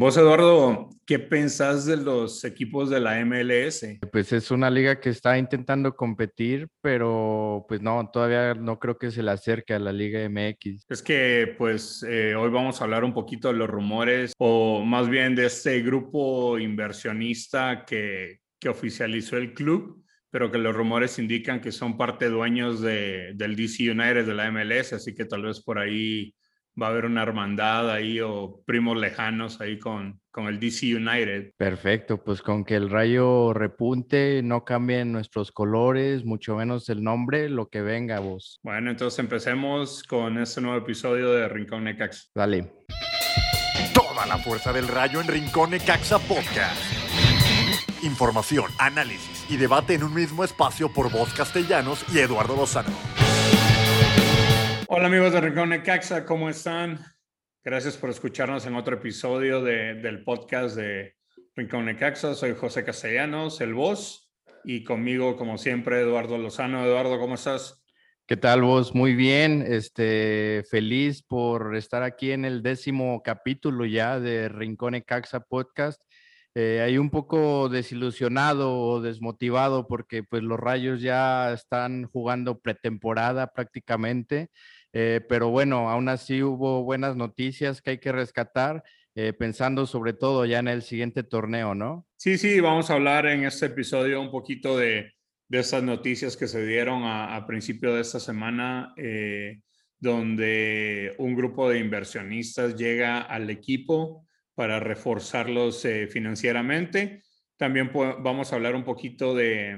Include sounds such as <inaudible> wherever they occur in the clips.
Vos, Eduardo, ¿qué pensás de los equipos de la MLS? Pues es una liga que está intentando competir, pero pues no, todavía no creo que se le acerque a la Liga MX. Es que pues eh, hoy vamos a hablar un poquito de los rumores o más bien de este grupo inversionista que, que oficializó el club, pero que los rumores indican que son parte dueños de, del DC United de la MLS, así que tal vez por ahí va a haber una hermandad ahí o primos lejanos ahí con, con el DC United. Perfecto, pues con que el rayo repunte, no cambien nuestros colores, mucho menos el nombre, lo que venga vos. Bueno, entonces empecemos con este nuevo episodio de Rincón Necaxa. Dale. Toda la fuerza del rayo en Rincón Necaxa Podcast. Información, análisis y debate en un mismo espacio por voz castellanos y Eduardo Lozano. Hola amigos de Rincón Necaxa, ¿cómo están? Gracias por escucharnos en otro episodio de, del podcast de Rincón Necaxa. Soy José Castellanos, el voz, y conmigo, como siempre, Eduardo Lozano. Eduardo, ¿cómo estás? ¿Qué tal vos? Muy bien, este, feliz por estar aquí en el décimo capítulo ya de Rincón Necaxa Podcast. Eh, hay un poco desilusionado o desmotivado porque pues los Rayos ya están jugando pretemporada prácticamente. Eh, pero bueno, aún así hubo buenas noticias que hay que rescatar, eh, pensando sobre todo ya en el siguiente torneo, ¿no? Sí, sí, vamos a hablar en este episodio un poquito de, de esas noticias que se dieron a, principio de esta semana, eh, donde un grupo de inversionistas llega al equipo para reforzarlos financieramente. También vamos a hablar un poquito de,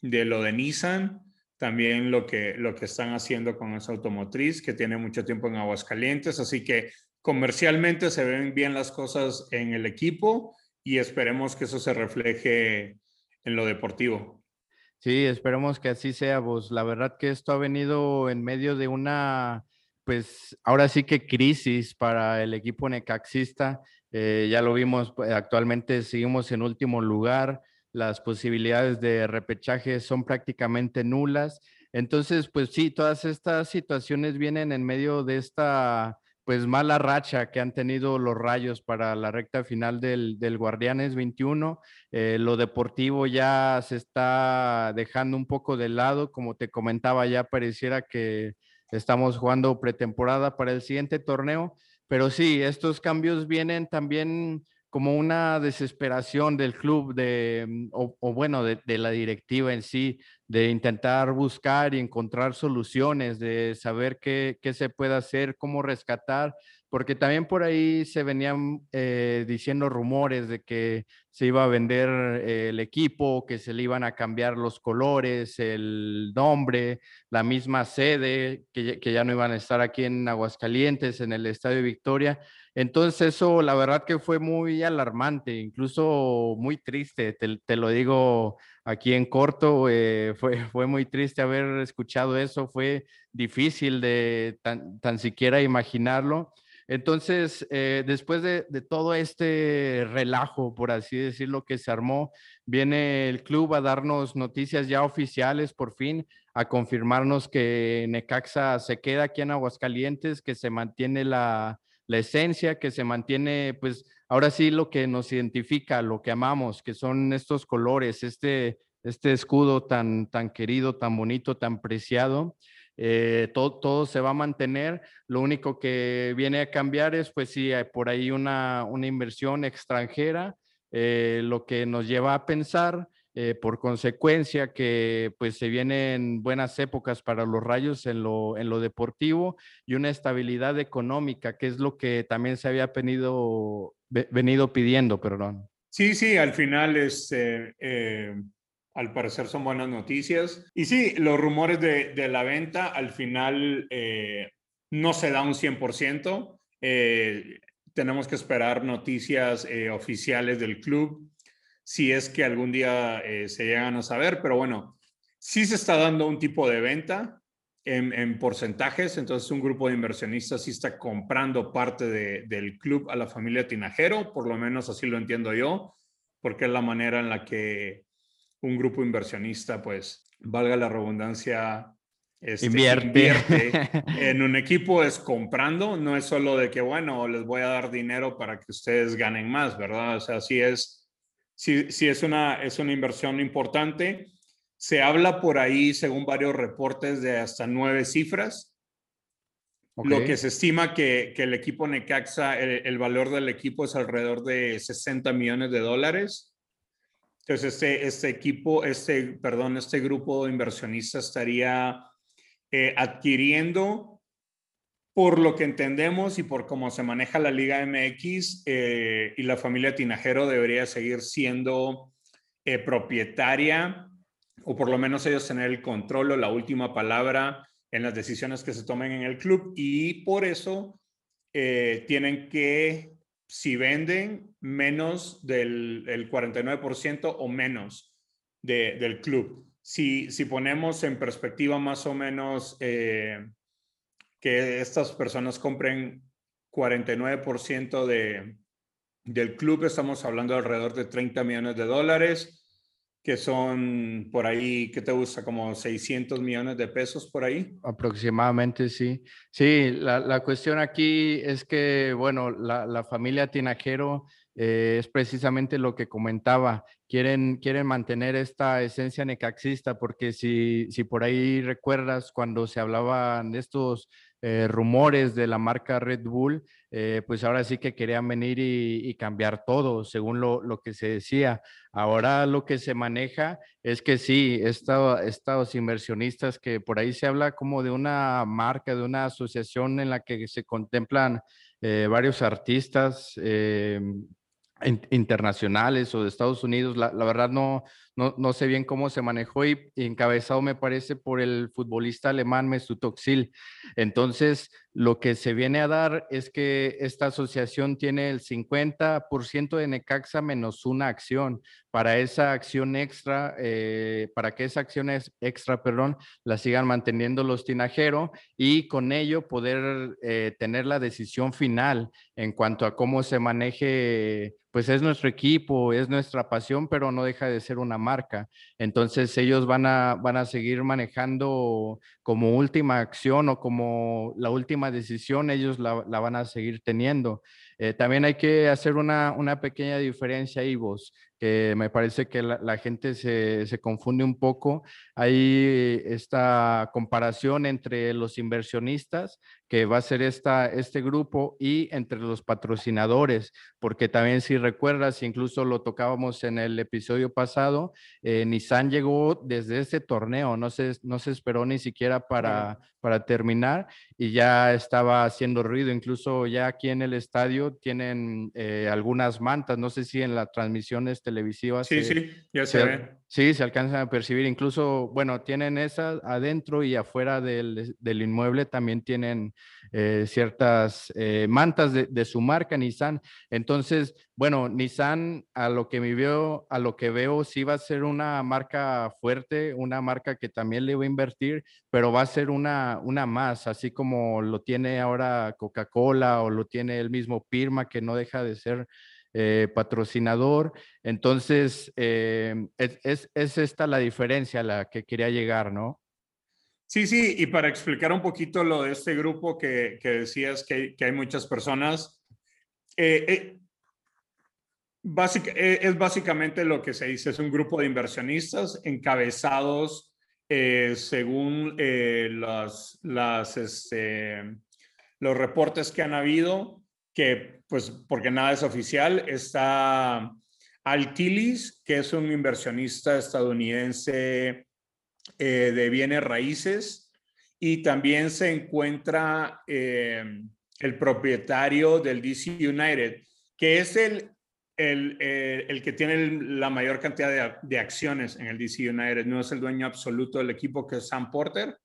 de lo de Nissan, también lo que, lo que están haciendo con esa automotriz que tiene mucho tiempo en Aguascalientes. Así que comercialmente se ven bien las cosas en el equipo y esperemos que eso se refleje en lo deportivo. Sí, esperemos que así sea, vos. La verdad que esto ha venido en medio de una, pues ahora sí que crisis para el equipo necaxista. Eh, ya lo vimos, pues, actualmente seguimos en último lugar las posibilidades de repechaje son prácticamente nulas. Entonces, pues sí, todas estas situaciones vienen en medio de esta pues mala racha que han tenido los rayos para la recta final del, del Guardianes 21. Eh, lo deportivo ya se está dejando un poco de lado, como te comentaba, ya pareciera que estamos jugando pretemporada para el siguiente torneo, pero sí, estos cambios vienen también como una desesperación del club de, mm, o, bueno, de, la directiva en sí, de intentar buscar y encontrar soluciones, de saber qué, qué se puede hacer, cómo rescatar, porque también por ahí se venían eh, diciendo rumores de que se iba a vender eh, el equipo, que se le iban a cambiar los colores, el nombre, la misma sede, que, que ya no iban a estar aquí en Aguascalientes, en el Estadio Victoria. Entonces eso, la verdad que fue muy alarmante, incluso muy triste, te, lo digo aquí en corto, eh, fue, muy triste haber escuchado eso, fue difícil de tan, tan siquiera imaginarlo. Entonces, eh, después de, de, todo este relajo, por así decirlo, que se armó, viene el club a darnos noticias ya oficiales por fin, a confirmarnos que Necaxa se queda aquí en Aguascalientes, que se mantiene la, la esencia que se mantiene, pues ahora sí lo que nos identifica, lo que amamos, que son estos colores, este, este escudo tan, tan querido, tan bonito, tan preciado. Eh, todo, todo, se va a mantener. Lo único que viene a cambiar es, pues sí, hay por ahí una, una inversión extranjera, eh, lo que nos lleva a pensar eh, por consecuencia que pues se vienen buenas épocas para los rayos en lo, en lo deportivo y una estabilidad económica, que es lo que también se había venido, venido pidiendo, perdón. Sí, sí, al final este, eh, al parecer son buenas noticias. Y sí, los rumores de, de la venta al final eh, no se da un 100%. tenemos que esperar noticias oficiales del club si es que algún día eh, se llegan a saber, pero bueno, sí se está dando un tipo de venta en, porcentajes, entonces un grupo de inversionistas sí está comprando parte del club a la familia Tinajero, por lo menos así lo entiendo yo, porque es la manera en la que un grupo inversionista, pues, valga la redundancia, este, invierte. en un <laughs> equipo es comprando, no es solo de que, bueno, les voy a dar dinero para que ustedes ganen más, ¿verdad? O sea, sí es, sí, sí es, una, es una inversión importante. Se habla por ahí, según varios reportes, de hasta nueve cifras. Lo que se estima que, que el equipo Necaxa, el, el, valor del equipo es alrededor de 60 millones de dólares. Entonces, este, este equipo, este, perdón, este grupo de inversionistas estaría eh, adquiriendo, por lo que entendemos y por cómo se maneja la Liga MX eh, y la familia Tinajero debería seguir siendo eh, propietaria o por lo menos ellos tener el control o la última palabra en las decisiones que se tomen en el club y por eso tienen que, si venden, menos del el 49% o menos del club. Si, si ponemos en perspectiva más o menos eh, que estas personas compren 49% de, del club, estamos hablando de alrededor de 30 millones de dólares, que son por ahí, ¿qué te gusta? Como 600 millones de pesos por ahí. Aproximadamente, sí. Sí, la, la cuestión aquí es que, bueno, la, la familia Tinajero eh, es precisamente lo que comentaba. Quieren, quieren mantener esta esencia necaxista porque si, si por ahí recuerdas cuando se hablaban de estos eh, rumores de la marca Red Bull, eh, pues ahora sí que querían venir y, cambiar todo, según lo, lo, que se decía. Ahora lo que se maneja es que sí, estos inversionistas que por ahí se habla como de una marca, de una asociación en la que se contemplan varios artistas, internacionales o de Estados Unidos, la, verdad no, no, sé bien cómo se manejó y, encabezado me parece por el futbolista alemán Mesut Özil. Entonces, lo que se viene a dar es que esta asociación tiene el 50% de Necaxa menos una acción. Para esa acción extra, eh, para que esa acción extra, perdón, la sigan manteniendo los tinajeros y con ello poder eh, tener la decisión final en cuanto a cómo se maneje pues es nuestro equipo, es nuestra pasión, pero no deja de ser una marca. Entonces ellos van a, van a seguir manejando como última acción o como la última decisión, ellos la, van a seguir teniendo. Eh, también hay que hacer una, una pequeña diferencia ahí, vos que me parece que la, gente se, se, confunde un poco. Hay esta comparación entre los inversionistas, que va a ser esta, este grupo, y entre los patrocinadores, porque también si recuerdas, incluso lo tocábamos en el episodio pasado, eh, Nissan llegó desde ese torneo, no se, no se esperó ni siquiera para, para terminar y ya estaba haciendo ruido, incluso ya aquí en el estadio tienen eh, algunas mantas, no sé si en la transmisión televisivas. Sí, sí, ya se, ve. Sí, se alcanzan a percibir. Incluso, bueno, tienen esas adentro y afuera del, del inmueble también tienen eh, ciertas eh, mantas de, de, su marca Nissan. Entonces, bueno, Nissan a lo que me veo, a lo que veo, sí va a ser una marca fuerte, una marca que también le va a invertir, pero va a ser una, una más, así como lo tiene ahora Coca-Cola o lo tiene el mismo Pirma, que no deja de ser eh, patrocinador. Entonces, eh, es, esta la diferencia a la que quería llegar, ¿no? Sí, sí, y para explicar un poquito lo de este grupo que, decías que, hay muchas personas, eh, es básicamente lo que se dice, es un grupo de inversionistas encabezados según las, este, los reportes que han habido que pues porque nada es oficial, está Altilis, que es un inversionista estadounidense eh, de bienes raíces, y también se encuentra eh, el propietario del DC United, que es el, el, eh, el que tiene la mayor cantidad de, de, acciones en el DC United, no es el dueño absoluto del equipo, que es Sam Porter.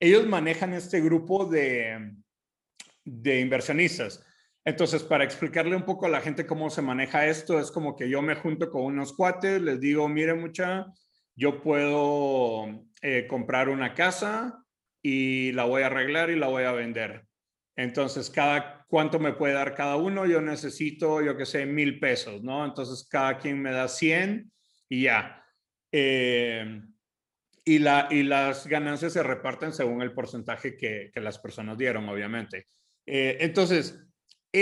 Ellos manejan este grupo de, de inversionistas. Entonces, para explicarle un poco a la gente cómo se maneja esto, es como que yo me junto con unos cuates, les digo, mire mucha, yo puedo eh, comprar una casa y la voy a arreglar y la voy a vender. Entonces, cada cuánto me puede dar cada uno, yo necesito, yo que sé, mil pesos, ¿no? Entonces, cada quien me da 100 y ya. Eh, y, la, y las ganancias se reparten según el porcentaje que, que las personas dieron, obviamente. Eh, entonces,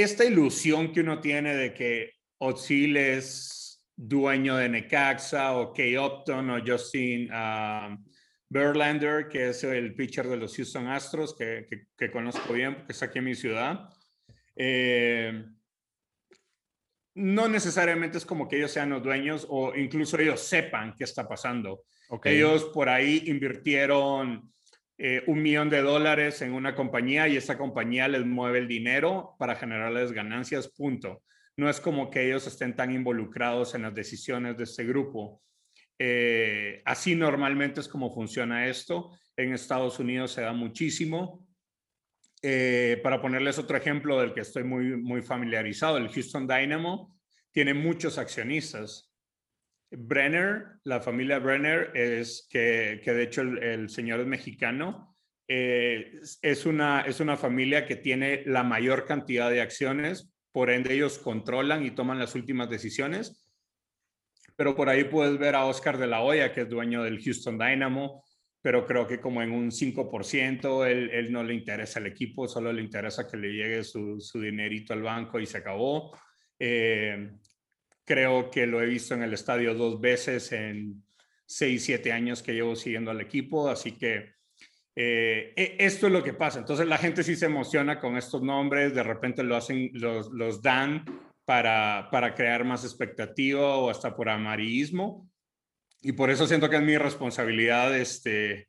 esta ilusión que uno tiene de que Ozil es dueño de Necaxa o Kay Upton o Justin uh, Verlander, que es el pitcher de los Houston Astros, que, que, conozco bien porque es aquí en mi ciudad. Eh, no necesariamente es como que ellos sean los dueños o incluso ellos sepan qué está pasando. Ellos por ahí invirtieron eh, un millón de dólares en una compañía y esa compañía les mueve el dinero para generarles ganancias, punto. No es como que ellos estén tan involucrados en las decisiones de este grupo. Eh, así normalmente es como funciona esto. En Estados Unidos se da muchísimo. Eh, para ponerles otro ejemplo del que estoy muy, muy familiarizado, el Houston Dynamo tiene muchos accionistas. Brenner, la familia Brenner, es que, que de hecho el, señor es mexicano, eh, es, una, es una familia que tiene la mayor cantidad de acciones, por ende ellos controlan y toman las últimas decisiones. Pero por ahí puedes ver a Oscar de la Hoya, que es dueño del Houston Dynamo, pero creo que como en un 5%, él, él no le interesa el equipo, solo le interesa que le llegue su, su dinerito al banco y se acabó. Eh, Creo que lo he visto en el estadio dos veces en seis, siete años que llevo siguiendo al equipo, así que eh, e, esto es lo que pasa. Entonces la gente sí se emociona con estos nombres, de repente lo hacen, los, los dan para, para crear más expectativa o hasta por amarillismo. Y por eso siento que es mi responsabilidad este,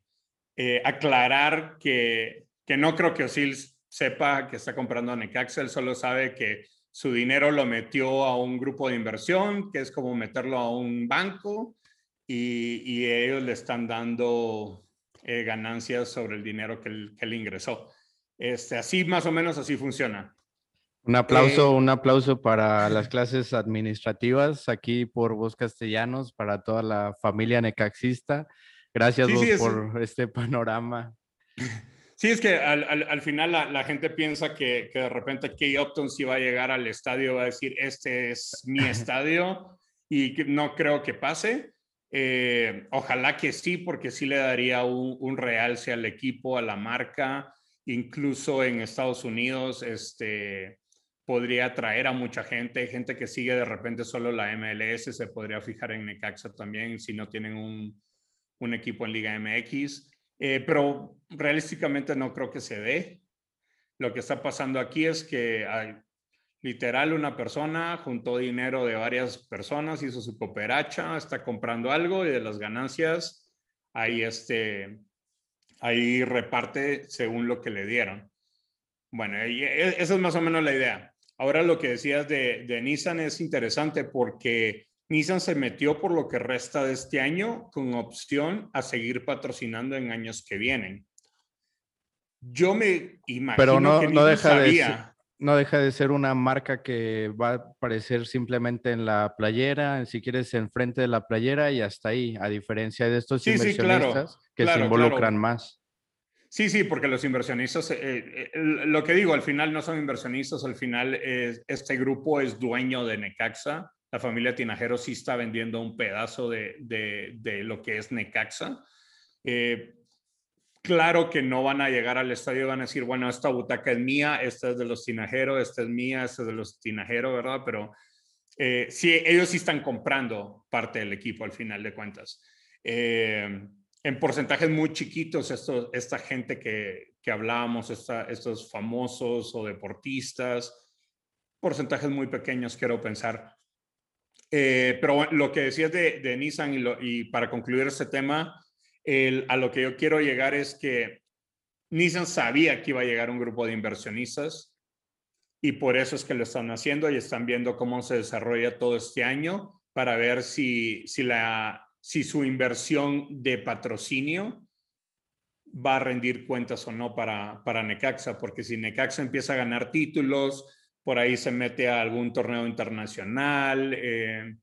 eh, aclarar que, que no creo que Osil sepa que está comprando a Necaxa, él solo sabe que su dinero lo metió a un grupo de inversión, que es como meterlo a un banco, y, ellos le están dando eh, ganancias sobre el dinero que él, ingresó. Este, así más o menos así funciona. Un aplauso, eh, un aplauso para las clases administrativas aquí por Voz Castellanos, para toda la familia necaxista. Gracias por este panorama. <laughs> Sí, es que al, final la, gente piensa que, de repente Key Upton si va a llegar al estadio va a decir, este es mi estadio y no creo que pase. Eh, ojalá que sí, porque sí le daría un, realce al equipo, a la marca, incluso en Estados Unidos, este, podría atraer a mucha gente, gente que sigue de repente solo la MLS, se podría fijar en Necaxa también si no tienen un, un equipo en Liga MX. Eh, pero realísticamente no creo que se dé. Lo que está pasando aquí es que hay, literal una persona juntó dinero de varias personas, hizo su cooperacha, está comprando algo y de las ganancias ahí, este, ahí reparte según lo que le dieron. Bueno, e, esa es más o menos la idea. Ahora lo que decías de, de Nissan es interesante porque Nissan se metió por lo que resta de este año con opción a seguir patrocinando en años que vienen. Yo me imagino Pero no, que no deja de ser, no deja de ser una marca que va a aparecer simplemente en la playera, si quieres enfrente de la playera y hasta ahí, a diferencia de estos inversionistas que se involucran más. Sí, sí, porque los inversionistas, eh, eh, lo que digo, al final no son inversionistas, al final este grupo es dueño de Necaxa la familia Tinajero sí está vendiendo un pedazo de, de, lo que es Necaxa. Eh, claro que no van a llegar al estadio y van a decir, bueno, esta butaca es mía, esta es de los Tinajero, esta es mía, esta es de los Tinajero, ¿verdad? Pero eh, sí, ellos sí están comprando parte del equipo al final de cuentas. Eh, en porcentajes muy chiquitos, esto, esta gente que, que hablábamos, estos famosos o deportistas, porcentajes muy pequeños, quiero pensar. Eh, pero lo que decías de, Nissan y, para concluir este tema, a lo que yo quiero llegar es que Nissan sabía que iba a llegar un grupo de inversionistas y por eso es que lo están haciendo y están viendo cómo se desarrolla todo este año para ver si, si, la, si su inversión de patrocinio va a rendir cuentas o no para, para Necaxa, porque si Necaxa empieza a ganar títulos, por ahí se mete a algún torneo internacional. Eh,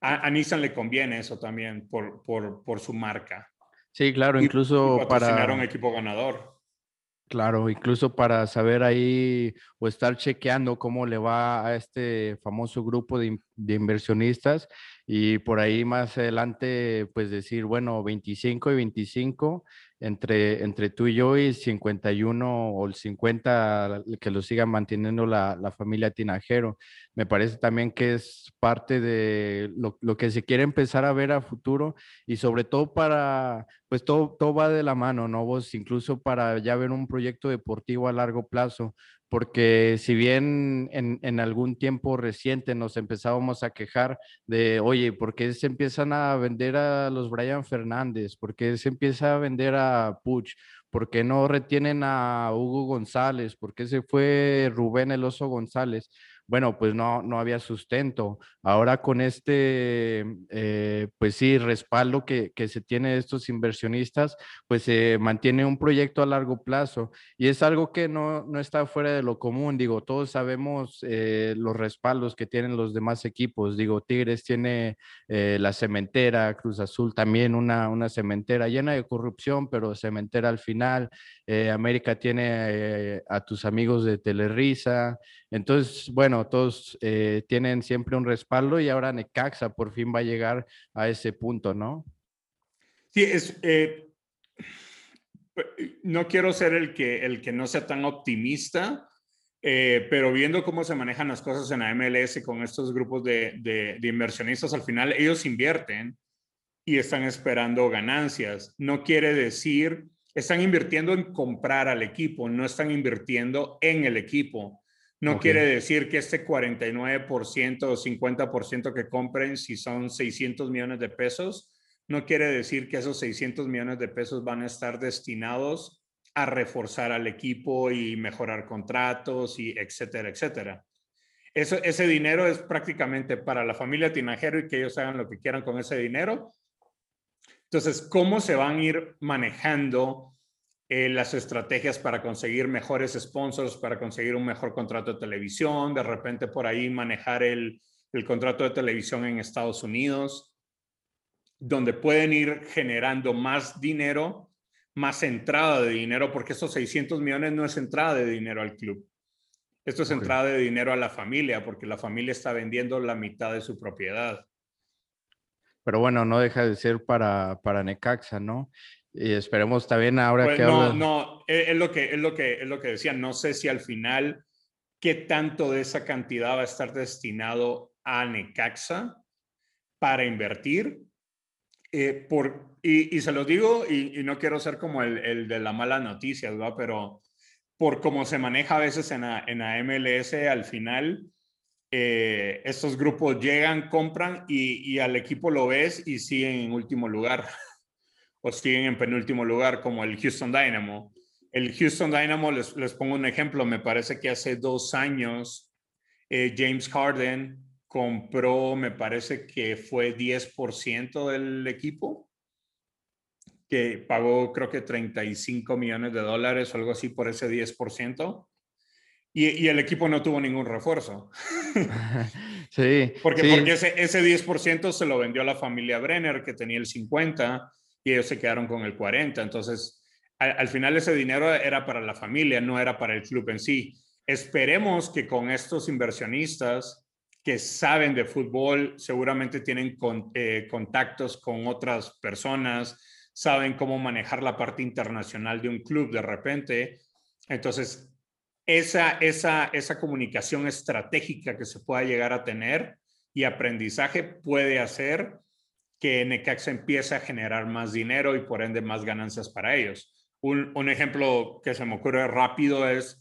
a, Nissan le conviene eso también por, por, por su marca. Sí, claro, incluso para... un equipo ganador. Claro, incluso para saber ahí o estar chequeando cómo le va a este famoso grupo de, de, inversionistas y por ahí más adelante pues decir, bueno, 25 y 25 entre, entre tú y yo y 51 o el 50 que lo siga manteniendo la, la familia Tinajero. Me parece también que es parte de lo, lo, que se quiere empezar a ver a futuro y sobre todo para, pues todo, todo va de la mano, ¿no? Vos incluso para ya ver un proyecto deportivo a largo plazo, porque si bien en, algún tiempo reciente nos empezábamos a quejar de, oye, ¿por qué se empiezan a vender a los Brian Fernández? ¿Por qué se empieza a vender a Puch? ¿Por qué no retienen a Hugo González? ¿Por qué se fue Rubén El Oso González? Bueno, pues no, no había sustento. Ahora con este, eh, pues sí, respaldo que, que, se tiene de estos inversionistas, pues se mantiene un proyecto a largo plazo y es algo que no, no está fuera de lo común. Digo, todos sabemos eh, los respaldos que tienen los demás equipos. Digo, Tigres tiene eh, la cementera, Cruz Azul también una, una cementera llena de corrupción, pero cementera al final. América tiene a tus amigos de Telerisa. Entonces, bueno, todos eh, tienen siempre un respaldo y ahora Necaxa por fin va a llegar a ese punto, ¿no? Sí, es, eh, no quiero ser el que, el que no sea tan optimista, eh, pero viendo cómo se manejan las cosas en la MLS con estos grupos de, de, de inversionistas, al final ellos invierten y están esperando ganancias. No quiere decir, están invirtiendo en comprar al equipo, no están invirtiendo en el equipo. No quiere decir que este 49% o 50% que compren, si son 600 millones de pesos, no quiere decir que esos 600 millones de pesos van a estar destinados a reforzar al equipo y mejorar contratos y etcétera, etcétera. Eso, ese dinero es prácticamente para la familia Tinajero y que ellos hagan lo que quieran con ese dinero. Entonces, ¿cómo se van a ir manejando eh, las estrategias para conseguir mejores sponsors, para conseguir un mejor contrato de televisión, de repente por ahí manejar el, el contrato de televisión en Estados Unidos, donde pueden ir generando más dinero, más entrada de dinero, porque esos 600 millones no es entrada de dinero al club. Esto es entrada de dinero a la familia, porque la familia está vendiendo la mitad de su propiedad. Pero bueno, no deja de ser para, para Necaxa, ¿no? Y esperemos también ahora pues que no, no, es, lo que es lo que es lo que decía. No sé si al final qué tanto de esa cantidad va a estar destinado a Necaxa para invertir. Eh, por, y, y, se lo digo, y, y, no quiero ser como el, el de la mala noticia, ¿verdad? Pero por cómo se maneja a veces en la, en la MLS, al final eh, estos grupos llegan, compran y, y, al equipo lo ves y siguen en último lugar. <laughs> o siguen en penúltimo lugar, como el Houston Dynamo. El Houston Dynamo, les, les pongo un ejemplo, me parece que hace dos años eh, James Harden compró, me parece que fue 10% del equipo, que pagó creo que 35 millones de dólares o algo así por ese 10%. Y, y, el equipo no tuvo ningún refuerzo. <laughs> sí. Porque, sí. porque ese, ese 10% se lo vendió la familia Brenner, que tenía el 50%, y ellos se quedaron con el 40. Entonces, al, al, final ese dinero era para la familia, no era para el club en sí. Esperemos que con estos inversionistas que saben de fútbol, seguramente tienen eh, contactos con otras personas, saben cómo manejar la parte internacional de un club de repente. Entonces, esa, esa, esa comunicación estratégica que se pueda llegar a tener y aprendizaje puede hacer que Necaxa empiece a generar más dinero y por ende más ganancias para ellos. Un, ejemplo que se me ocurre rápido es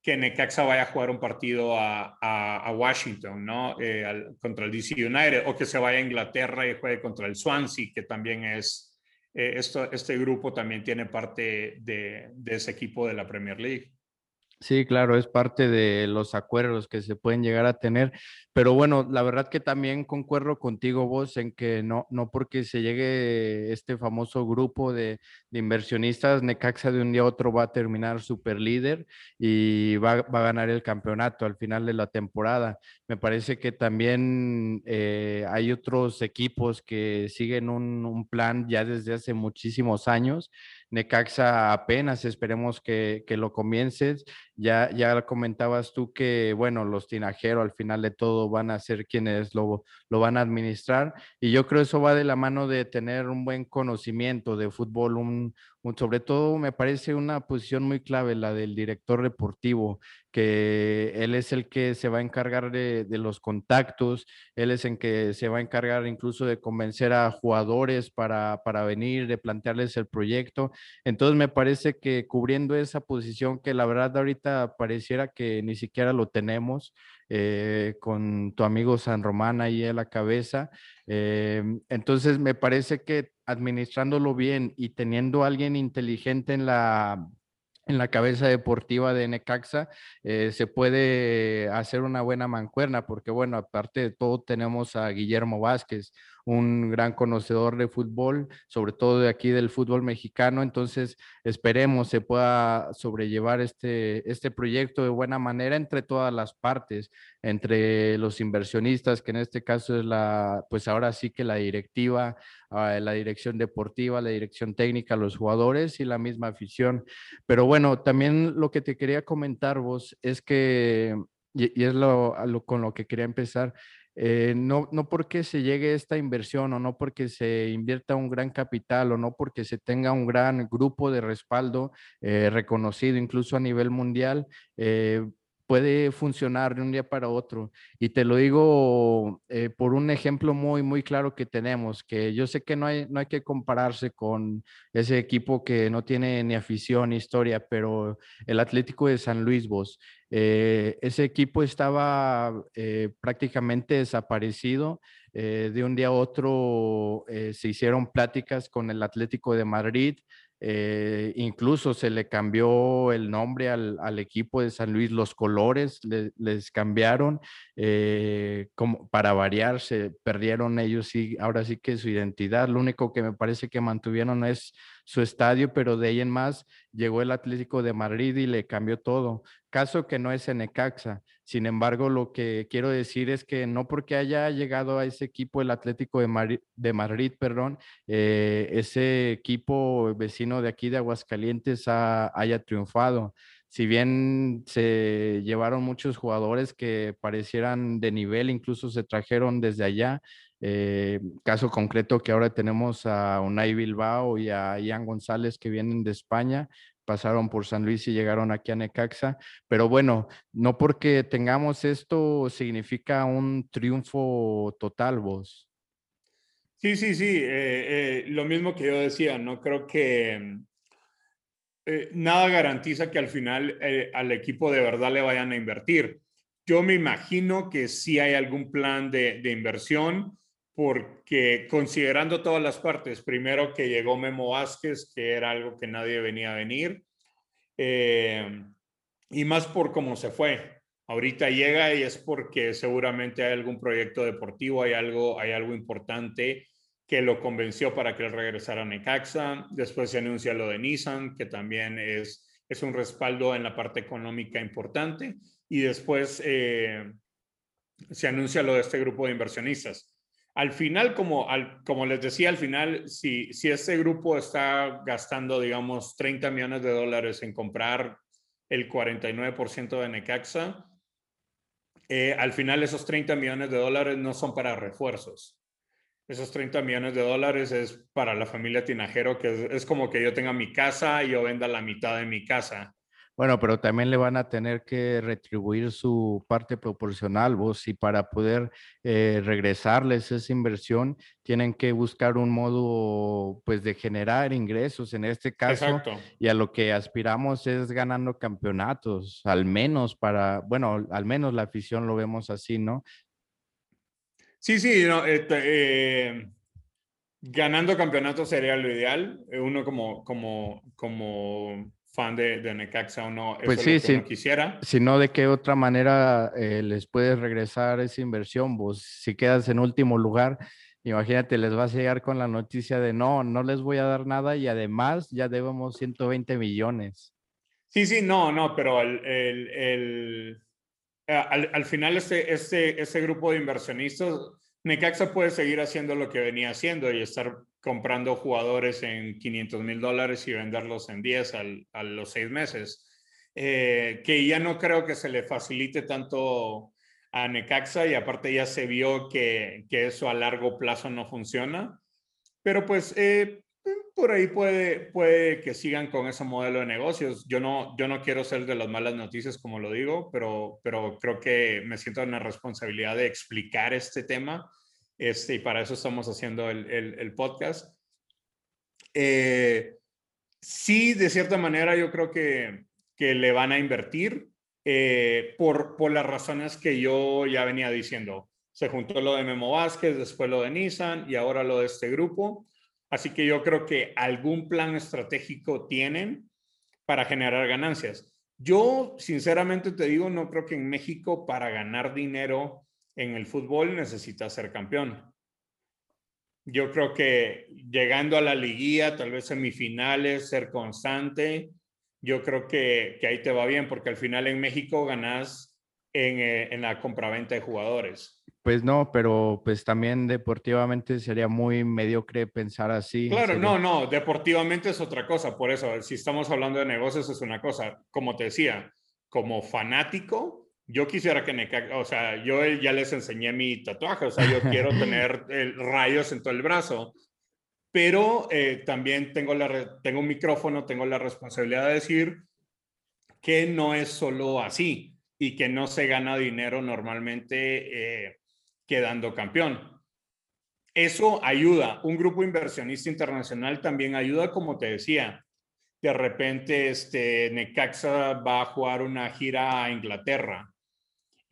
que Necaxa vaya a jugar un partido a, Washington, ¿no? Eh, contra el DC United, o que se vaya a Inglaterra y juegue contra el Swansea, que también es, eh, este grupo también tiene parte de ese equipo de la Premier League. Sí, claro, es parte de los acuerdos que se pueden llegar a tener, pero bueno, la verdad que también concuerdo contigo vos en que no, no porque se llegue este famoso grupo de, inversionistas, Necaxa de un día a otro va a terminar super líder y va, va, a ganar el campeonato al final de la temporada. Me parece que también eh, hay otros equipos que siguen un, un plan ya desde hace muchísimos años Necaxa apenas, esperemos que, que lo comiences. Ya, ya comentabas tú que, bueno, los tinajeros al final de todo van a ser quienes lo, lo van a administrar y yo creo eso va de la mano de tener un buen conocimiento de fútbol, un, sobre todo me parece una posición muy clave la del director deportivo, que él es el que se va a encargar de, de, los contactos, él es el que se va a encargar incluso de convencer a jugadores para, para venir, de plantearles el proyecto. Entonces me parece que cubriendo esa posición que la verdad ahorita pareciera que ni siquiera lo tenemos, eh, con tu amigo San Román ahí a la cabeza. Eh, entonces me parece que administrándolo bien y teniendo a alguien inteligente en la en la cabeza deportiva de Necaxa, eh, se puede hacer una buena mancuerna, porque bueno, aparte de todo tenemos a Guillermo Vázquez, un gran conocedor de fútbol, sobre todo de aquí del fútbol mexicano. Entonces, esperemos se pueda sobrellevar este, este proyecto de buena manera entre todas las partes, entre los inversionistas, que en este caso es la, pues ahora sí que la directiva, ah, la dirección deportiva, la dirección técnica, los jugadores y la misma afición. Pero bueno, también lo que te quería comentar vos es que, y, es lo, con lo que quería empezar, eh, no, no porque se llegue esta inversión o no porque se invierta un gran capital o no porque se tenga un gran grupo de respaldo eh, reconocido incluso a nivel mundial, eh, puede funcionar de un día para otro. Y te lo digo por un ejemplo muy, muy claro que tenemos, que yo sé que no hay, no hay que compararse con ese equipo que no tiene ni afición ni historia, pero el Atlético de San Luis Vos. Eh, ese equipo estaba eh, prácticamente desaparecido. Eh, de un día a otro se hicieron pláticas con el Atlético de Madrid. Incluso se le cambió el nombre al, equipo de San Luis, los colores les cambiaron como para variar, se perdieron ellos y ahora sí que su identidad. Lo único que me parece que mantuvieron es su estadio, pero de ahí en más llegó el Atlético de Madrid y le cambió todo. Caso que no es en Necaxa. Sin embargo, lo que quiero decir es que no porque haya llegado a ese equipo el Atlético de Madrid, perdón, eh, ese equipo vecino de aquí de Aguascalientes haya triunfado si bien se llevaron muchos jugadores que parecieran de nivel, incluso se trajeron desde allá, eh, caso concreto que ahora tenemos a Unai Bilbao y a Ian González que vienen de España, pasaron por San Luis y llegaron aquí a Necaxa. Pero bueno, no porque tengamos esto significa un triunfo total, vos. Sí, sí, sí. Eh, eh, lo mismo que yo decía, no creo que nada garantiza que al final al equipo de verdad le vayan a invertir. Yo me imagino que sí hay algún plan de inversión porque considerando todas las partes, primero que llegó Memo Vázquez, que era algo que nadie venía a venir, eh, y más por cómo se fue. Ahorita llega y es porque seguramente hay algún proyecto deportivo, hay algo, hay algo importante que lo convenció para que él regresara a Necaxa. Después se anuncia lo de Nissan, que también es, es un respaldo en la parte económica importante. Y después eh, se anuncia lo de este grupo de inversionistas al final, como, les decía, al final, si, si este grupo está gastando, digamos, 30 millones de dólares en comprar el 49% de Necaxa, eh, al final esos 30 millones de dólares no son para refuerzos. Esos 30 millones de dólares es para la familia Tinajero, que es como que yo tenga mi casa y yo venda la mitad de mi casa. Bueno, pero también le van a tener que retribuir su parte proporcional, vos, y para poder eh, regresarles esa inversión, tienen que buscar un modo, pues, de generar ingresos en este caso. Exacto. Y a lo que aspiramos es ganando campeonatos, al menos para, bueno, al menos la afición lo vemos así, ¿no? Sí, sí, no, este, eh, ganando campeonatos sería lo ideal. Uno como, como, como fan de, de Necaxa o no, pues sí, sí. quisiera. Si no, ¿de qué otra manera eh, les puedes regresar esa inversión? Vos, si quedas en último lugar, imagínate, les vas a llegar con la noticia de no, no les voy a dar nada y además ya debemos 120 millones. Sí, sí, no, no, pero el, el, el, al, al, final este, este, este grupo de inversionistas Necaxa puede seguir haciendo lo que venía haciendo y estar comprando jugadores en 500 mil dólares y venderlos en 10 a los seis meses. Eh, que ya no creo que se le facilite tanto a Necaxa y aparte ya se vio que, que eso a largo plazo no funciona. Pero pues eh, por ahí puede, puede que sigan con ese modelo de negocios. Yo no, yo no quiero ser de las malas noticias, como lo digo, pero, pero creo que me siento en la responsabilidad de explicar este tema este, y para eso estamos haciendo el, el, podcast. Eh, sí, de cierta manera, yo creo que, que le van a invertir eh, por, por las razones que yo ya venía diciendo. Se juntó lo de Memo Vázquez, después lo de Nissan y ahora lo de este grupo. Así que yo creo que algún plan estratégico tienen para generar ganancias. Yo, sinceramente te digo, no creo que en México para ganar dinero en el fútbol necesitas ser campeón. Yo creo que llegando a la liguilla, tal vez semifinales, ser constante, yo creo que, que ahí te va bien, porque al final en México ganas en, eh, en la compraventa de jugadores. Pues no, pero pues también deportivamente sería muy mediocre pensar así. Claro, no, no, deportivamente es otra cosa, por eso, si estamos hablando de negocios es una cosa, como te decía, como fanático, yo quisiera que Necaxa, o sea, yo ya les enseñé mi tatuaje, o sea, yo quiero <laughs> tener rayos en todo el brazo, pero eh, también tengo, la, tengo un micrófono, tengo la responsabilidad de decir que no es solo así y que no se gana dinero normalmente. Eh, quedando campeón. Eso ayuda. Un grupo inversionista internacional también ayuda, como te decía. De repente, este, Necaxa va a jugar una gira a Inglaterra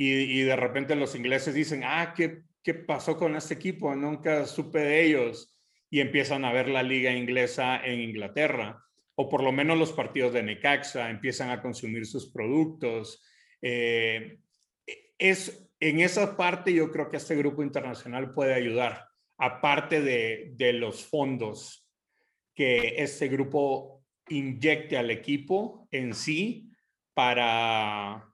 y, de repente los ingleses dicen, ah, ¿qué, ¿qué pasó con este equipo? Nunca supe de ellos. Y empiezan a ver la liga inglesa en Inglaterra. O por lo menos los partidos de Necaxa empiezan a consumir sus productos. Eh, es en esa parte yo creo que este grupo internacional puede ayudar, aparte de, los fondos que este grupo inyecte al equipo en sí para,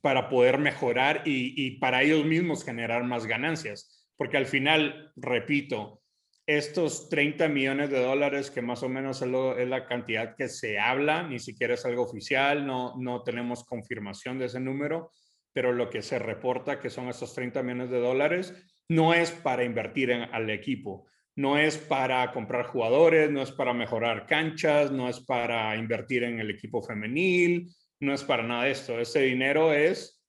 para poder mejorar y, para ellos mismos generar más ganancias. Porque al final, repito, estos 30 millones de dólares, que más o menos es, la cantidad que se habla, ni siquiera es algo oficial, no, no tenemos confirmación de ese número, pero lo que se reporta, que son esos 30 millones de dólares, no es para invertir en, al equipo, no es para comprar jugadores, no es para mejorar canchas, no es para invertir en el equipo femenil, no es para nada esto. Ese dinero es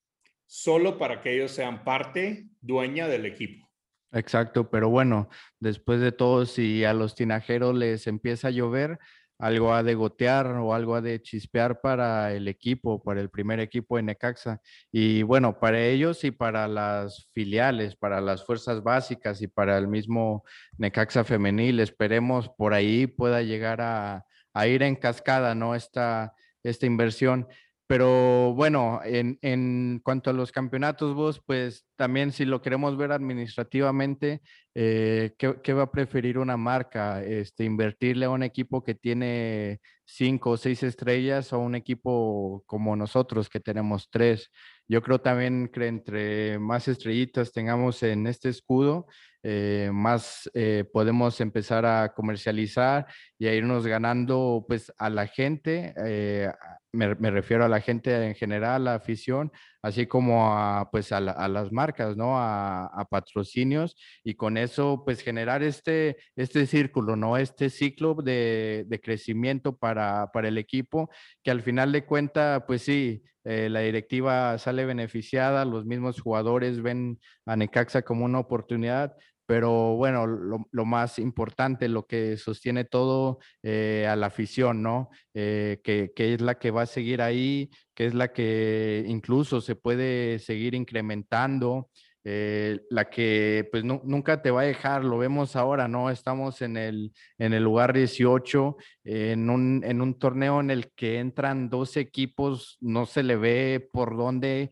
solo para que ellos sean parte dueña del equipo. Exacto, pero bueno, después de todo, si a los tinajeros les empieza a llover, algo ha de gotear o algo ha de chispear para el equipo, para el primer equipo de Necaxa. Y bueno, para ellos y para las filiales, para las fuerzas básicas y para el mismo Necaxa femenil, esperemos por ahí pueda llegar a, a ir en cascada, ¿no? Esta, esta inversión. Pero bueno, en, en, cuanto a los campeonatos, vos, pues también si lo queremos ver administrativamente, eh, ¿qué, va a preferir una marca? Este, ¿Invertirle a un equipo que tiene cinco o seis estrellas o un equipo como nosotros que tenemos tres? Yo creo también que entre más estrellitas tengamos en este escudo, eh, más eh, podemos empezar a comercializar y a irnos ganando pues a la gente, eh, me, refiero a la gente en general, a la afición, así como a pues a, las marcas, ¿no? A, patrocinios y con eso pues generar este, este círculo, ¿no? Este ciclo de, de crecimiento para, para el equipo que al final de cuenta pues sí, la directiva sale beneficiada, los mismos jugadores ven a Necaxa como una oportunidad, pero bueno, lo, más importante, lo que sostiene todo eh, a la afición, ¿no? Eh, que, es la que va a seguir ahí, que es la que incluso se puede seguir incrementando, eh, la que pues nunca te va a dejar, lo vemos ahora, ¿no? Estamos en el, en el lugar 18, en un, en un torneo en el que entran dos equipos, no se le ve por dónde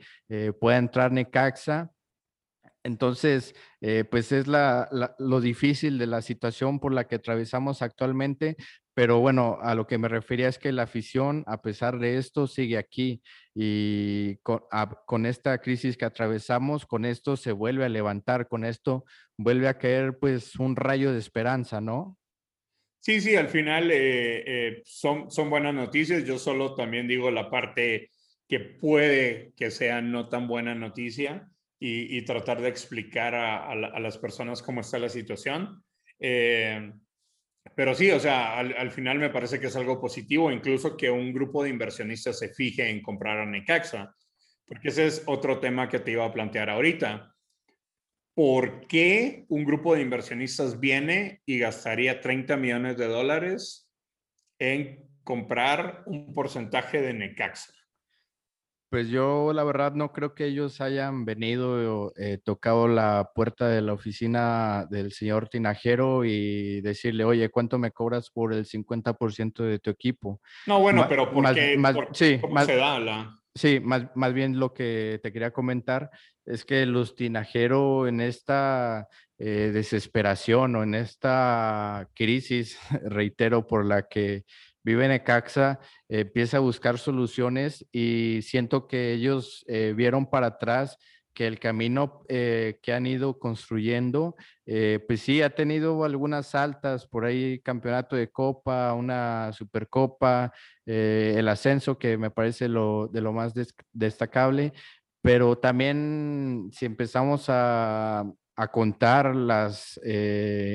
pueda entrar Necaxa Entonces, eh, pues es lo difícil de la situación por la que atravesamos actualmente, pero bueno, a lo que me refería es que la afición, a pesar de esto, sigue aquí y con, esta crisis que atravesamos, con esto se vuelve a levantar, con esto vuelve a caer pues un rayo de esperanza, ¿no? Sí, sí, al final eh, eh, son, son buenas noticias. Yo solo también digo la parte que puede que sea no tan buena noticia y, tratar de explicar a, las personas cómo está la situación. Eh, pero sí, o sea, al, final me parece que es algo positivo, incluso que un grupo de inversionistas se fije en comprar a Necaxa, porque ese es otro tema que te iba a plantear ahorita. ¿Por qué un grupo de inversionistas viene y gastaría 30 millones de dólares en comprar un porcentaje de Necaxa? Pues yo la verdad no creo que ellos hayan venido, eh, tocado la puerta de la oficina del señor Tinajero y decirle, oye, ¿cuánto me cobras por el 50% de tu equipo? No, bueno, pero ¿por qué? sí, ¿Cómo se da la...? Sí, más, más bien lo que te quería comentar es que los Tinajero en esta eh, desesperación o en esta crisis, <laughs> reitero, por la que vive Necaxa, empieza a buscar soluciones y siento que ellos eh, vieron para atrás que el camino eh, que han ido construyendo, eh, pues sí, ha tenido algunas altas, por ahí campeonato de copa, una supercopa, el ascenso que me parece lo, de lo más destacable, pero también si empezamos a, a contar las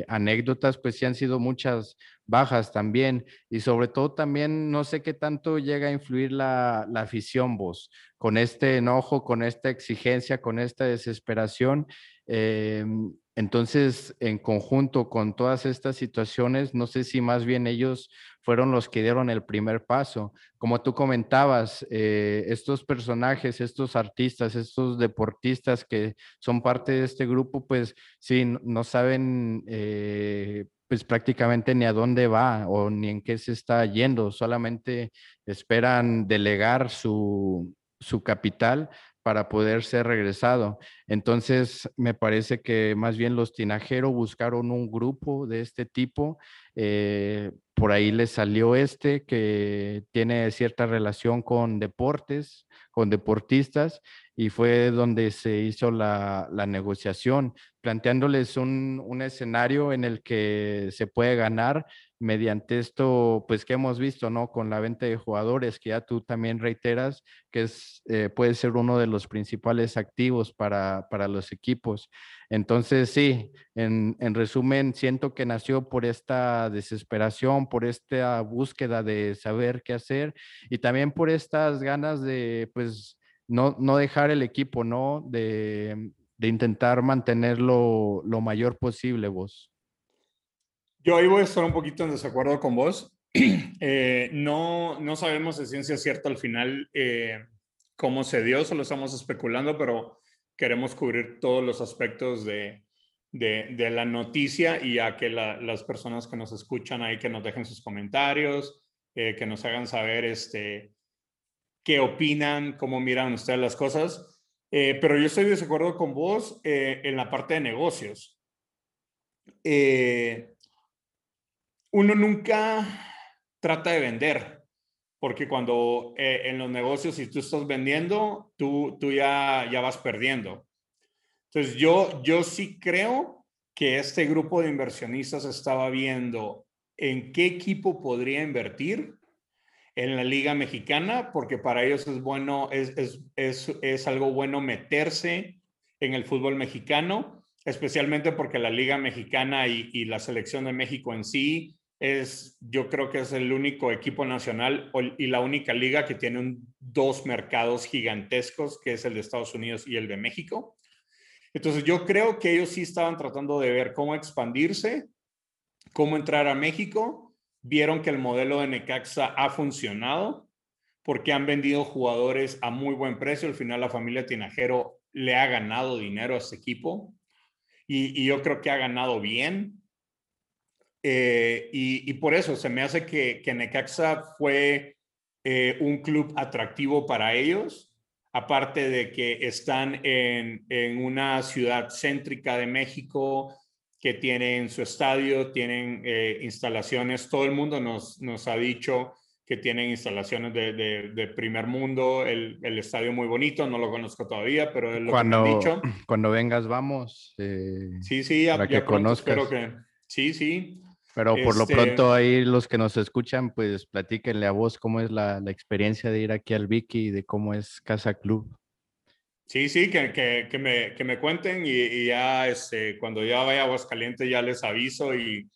anécdotas, pues sí han sido muchas bajas también. Y sobre todo también no sé qué tanto llega a influir la, afición vos, con este enojo, con esta exigencia, con esta desesperación. Em, entonces, en conjunto con todas estas situaciones, no sé si más bien ellos fueron los que dieron el primer paso. Como tú comentabas, eh, estos personajes, estos artistas, estos deportistas que son parte de este grupo, pues sí, no saben eh, pues prácticamente ni a dónde va o ni en qué se está yendo, solamente esperan delegar su, su capital para poder ser regresado. Entonces, me parece que más bien los tinajeros buscaron un grupo de este tipo. Eh, por ahí les salió este que tiene cierta relación con deportes, con deportistas, y fue donde se hizo la, negociación, planteándoles un, escenario en el que se puede ganar mediante esto, pues que hemos visto, ¿no? Con la venta de jugadores, que ya tú también reiteras, que es, eh, puede ser uno de los principales activos para, los equipos. Entonces, sí, en, en, resumen, siento que nació por esta desesperación, por esta búsqueda de saber qué hacer y también por estas ganas de, pues, no, no dejar el equipo, ¿no? De, intentar mantenerlo lo mayor posible vos. Yo ahí voy a estar un poquito en desacuerdo con vos. <clears throat> Eh, no, no sabemos de ciencia cierta al final eh, cómo se dio, solo estamos especulando, pero queremos cubrir todos los aspectos de, de, la noticia y a que las personas que nos escuchan ahí que nos dejen sus comentarios, eh, que nos hagan saber este, qué opinan, cómo miran ustedes las cosas. Eh, pero yo estoy de acuerdo con vos eh, en la parte de negocios. Eh, uno nunca trata de vender, porque cuando en los negocios, si tú estás vendiendo, tú, tú ya, ya vas perdiendo. Entonces, yo, yo sí creo que este grupo de inversionistas estaba viendo en qué equipo podría invertir en la Liga Mexicana, porque para ellos es bueno, es, es, es, algo bueno meterse en el fútbol mexicano, especialmente porque la Liga Mexicana y, la selección de México en sí es, yo creo que es el único equipo nacional y la única liga que tiene dos mercados gigantescos, que es el de Estados Unidos y el de México. Entonces yo creo que ellos sí estaban tratando de ver cómo expandirse, cómo entrar a México vieron que el modelo de Necaxa ha funcionado porque han vendido jugadores a muy buen precio. Al final la familia Tinajero le ha ganado dinero a este equipo y, yo creo que ha ganado bien. Eh, y, por eso se me hace que, que Necaxa fue eh, un club atractivo para ellos. aparte de que están en, una ciudad céntrica de México, que tienen su estadio, tienen eh, instalaciones, todo el mundo nos, nos ha dicho que tienen instalaciones de, primer mundo, el, estadio muy bonito, no lo conozco todavía, pero es lo cuando, que me han dicho. Cuando vengas, vamos. Eh, sí, sí, ya, para que conozcas. que, sí, sí. Pero por lo este pronto ahí los que nos escuchan, pues platíquenle a vos cómo es la, la experiencia de ir aquí al Vicky y de cómo es Casa Club. Sí, sí, que, que, que, me, que me cuenten y, ya este, cuando ya vaya a Aguascalientes ya les aviso y,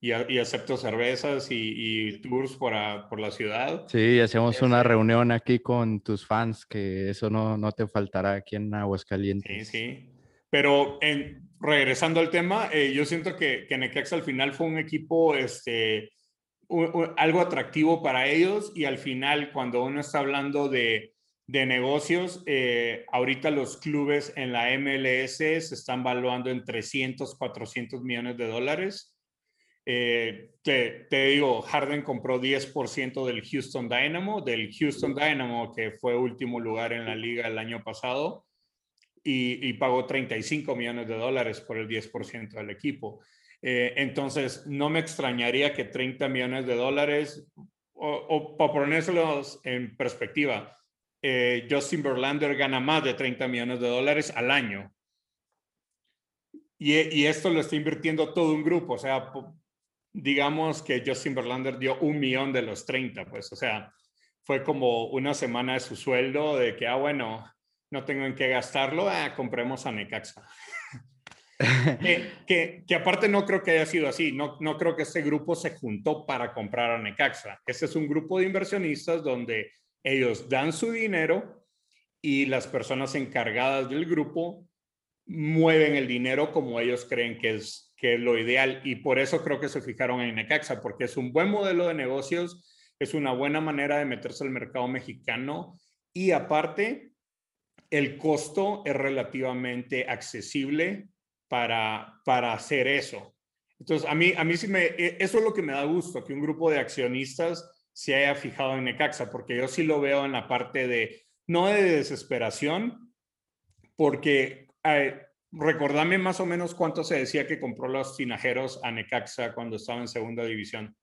y, acepto cervezas y, tours por, por, la ciudad. Sí, hacemos una este reunión aquí con tus fans, que eso no, no te faltará aquí en Aguascalientes. Sí, sí. Pero en, regresando al tema, eh, yo siento que, que Necaxa al final fue un equipo este, algo atractivo para ellos y al final cuando uno está hablando de, de negocios, eh, ahorita los clubes en la MLS se están valuando en 300, 400 millones de dólares. Eh, te, te, digo, Harden compró 10% del Houston Dynamo, del Houston Dynamo que fue último lugar en la liga el año pasado y, pagó 35 millones de dólares por el 10% del equipo. Eh, entonces, no me extrañaría que 30 millones de dólares, o, para ponérselos en perspectiva, eh, Justin Verlander gana más de 30 millones de dólares al año. Y, y, esto lo está invirtiendo todo un grupo, o sea, digamos que Justin Verlander dio un millón de los 30, pues, o sea, fue como una semana de su sueldo de que, ah, bueno, no tengo en qué gastarlo, ah, compremos a Necaxa. <laughs> que, que, aparte no creo que haya sido así, no, no creo que este grupo se juntó para comprar a Necaxa. Este es un grupo de inversionistas donde ellos dan su dinero y las personas encargadas del grupo mueven el dinero como ellos creen que es, que es lo ideal y por eso creo que se fijaron en Necaxa, porque es un buen modelo de negocios, es una buena manera de meterse al mercado mexicano y aparte el costo es relativamente accesible para, para hacer eso. Entonces, a mí, a mí sí me, e, eso es lo que me da gusto, que un grupo de accionistas se haya fijado en Necaxa, porque yo sí lo veo en la parte de, no de desesperación, porque eh, recordame más o menos cuánto se decía que compró los tinajeros a Necaxa cuando estaba en segunda división.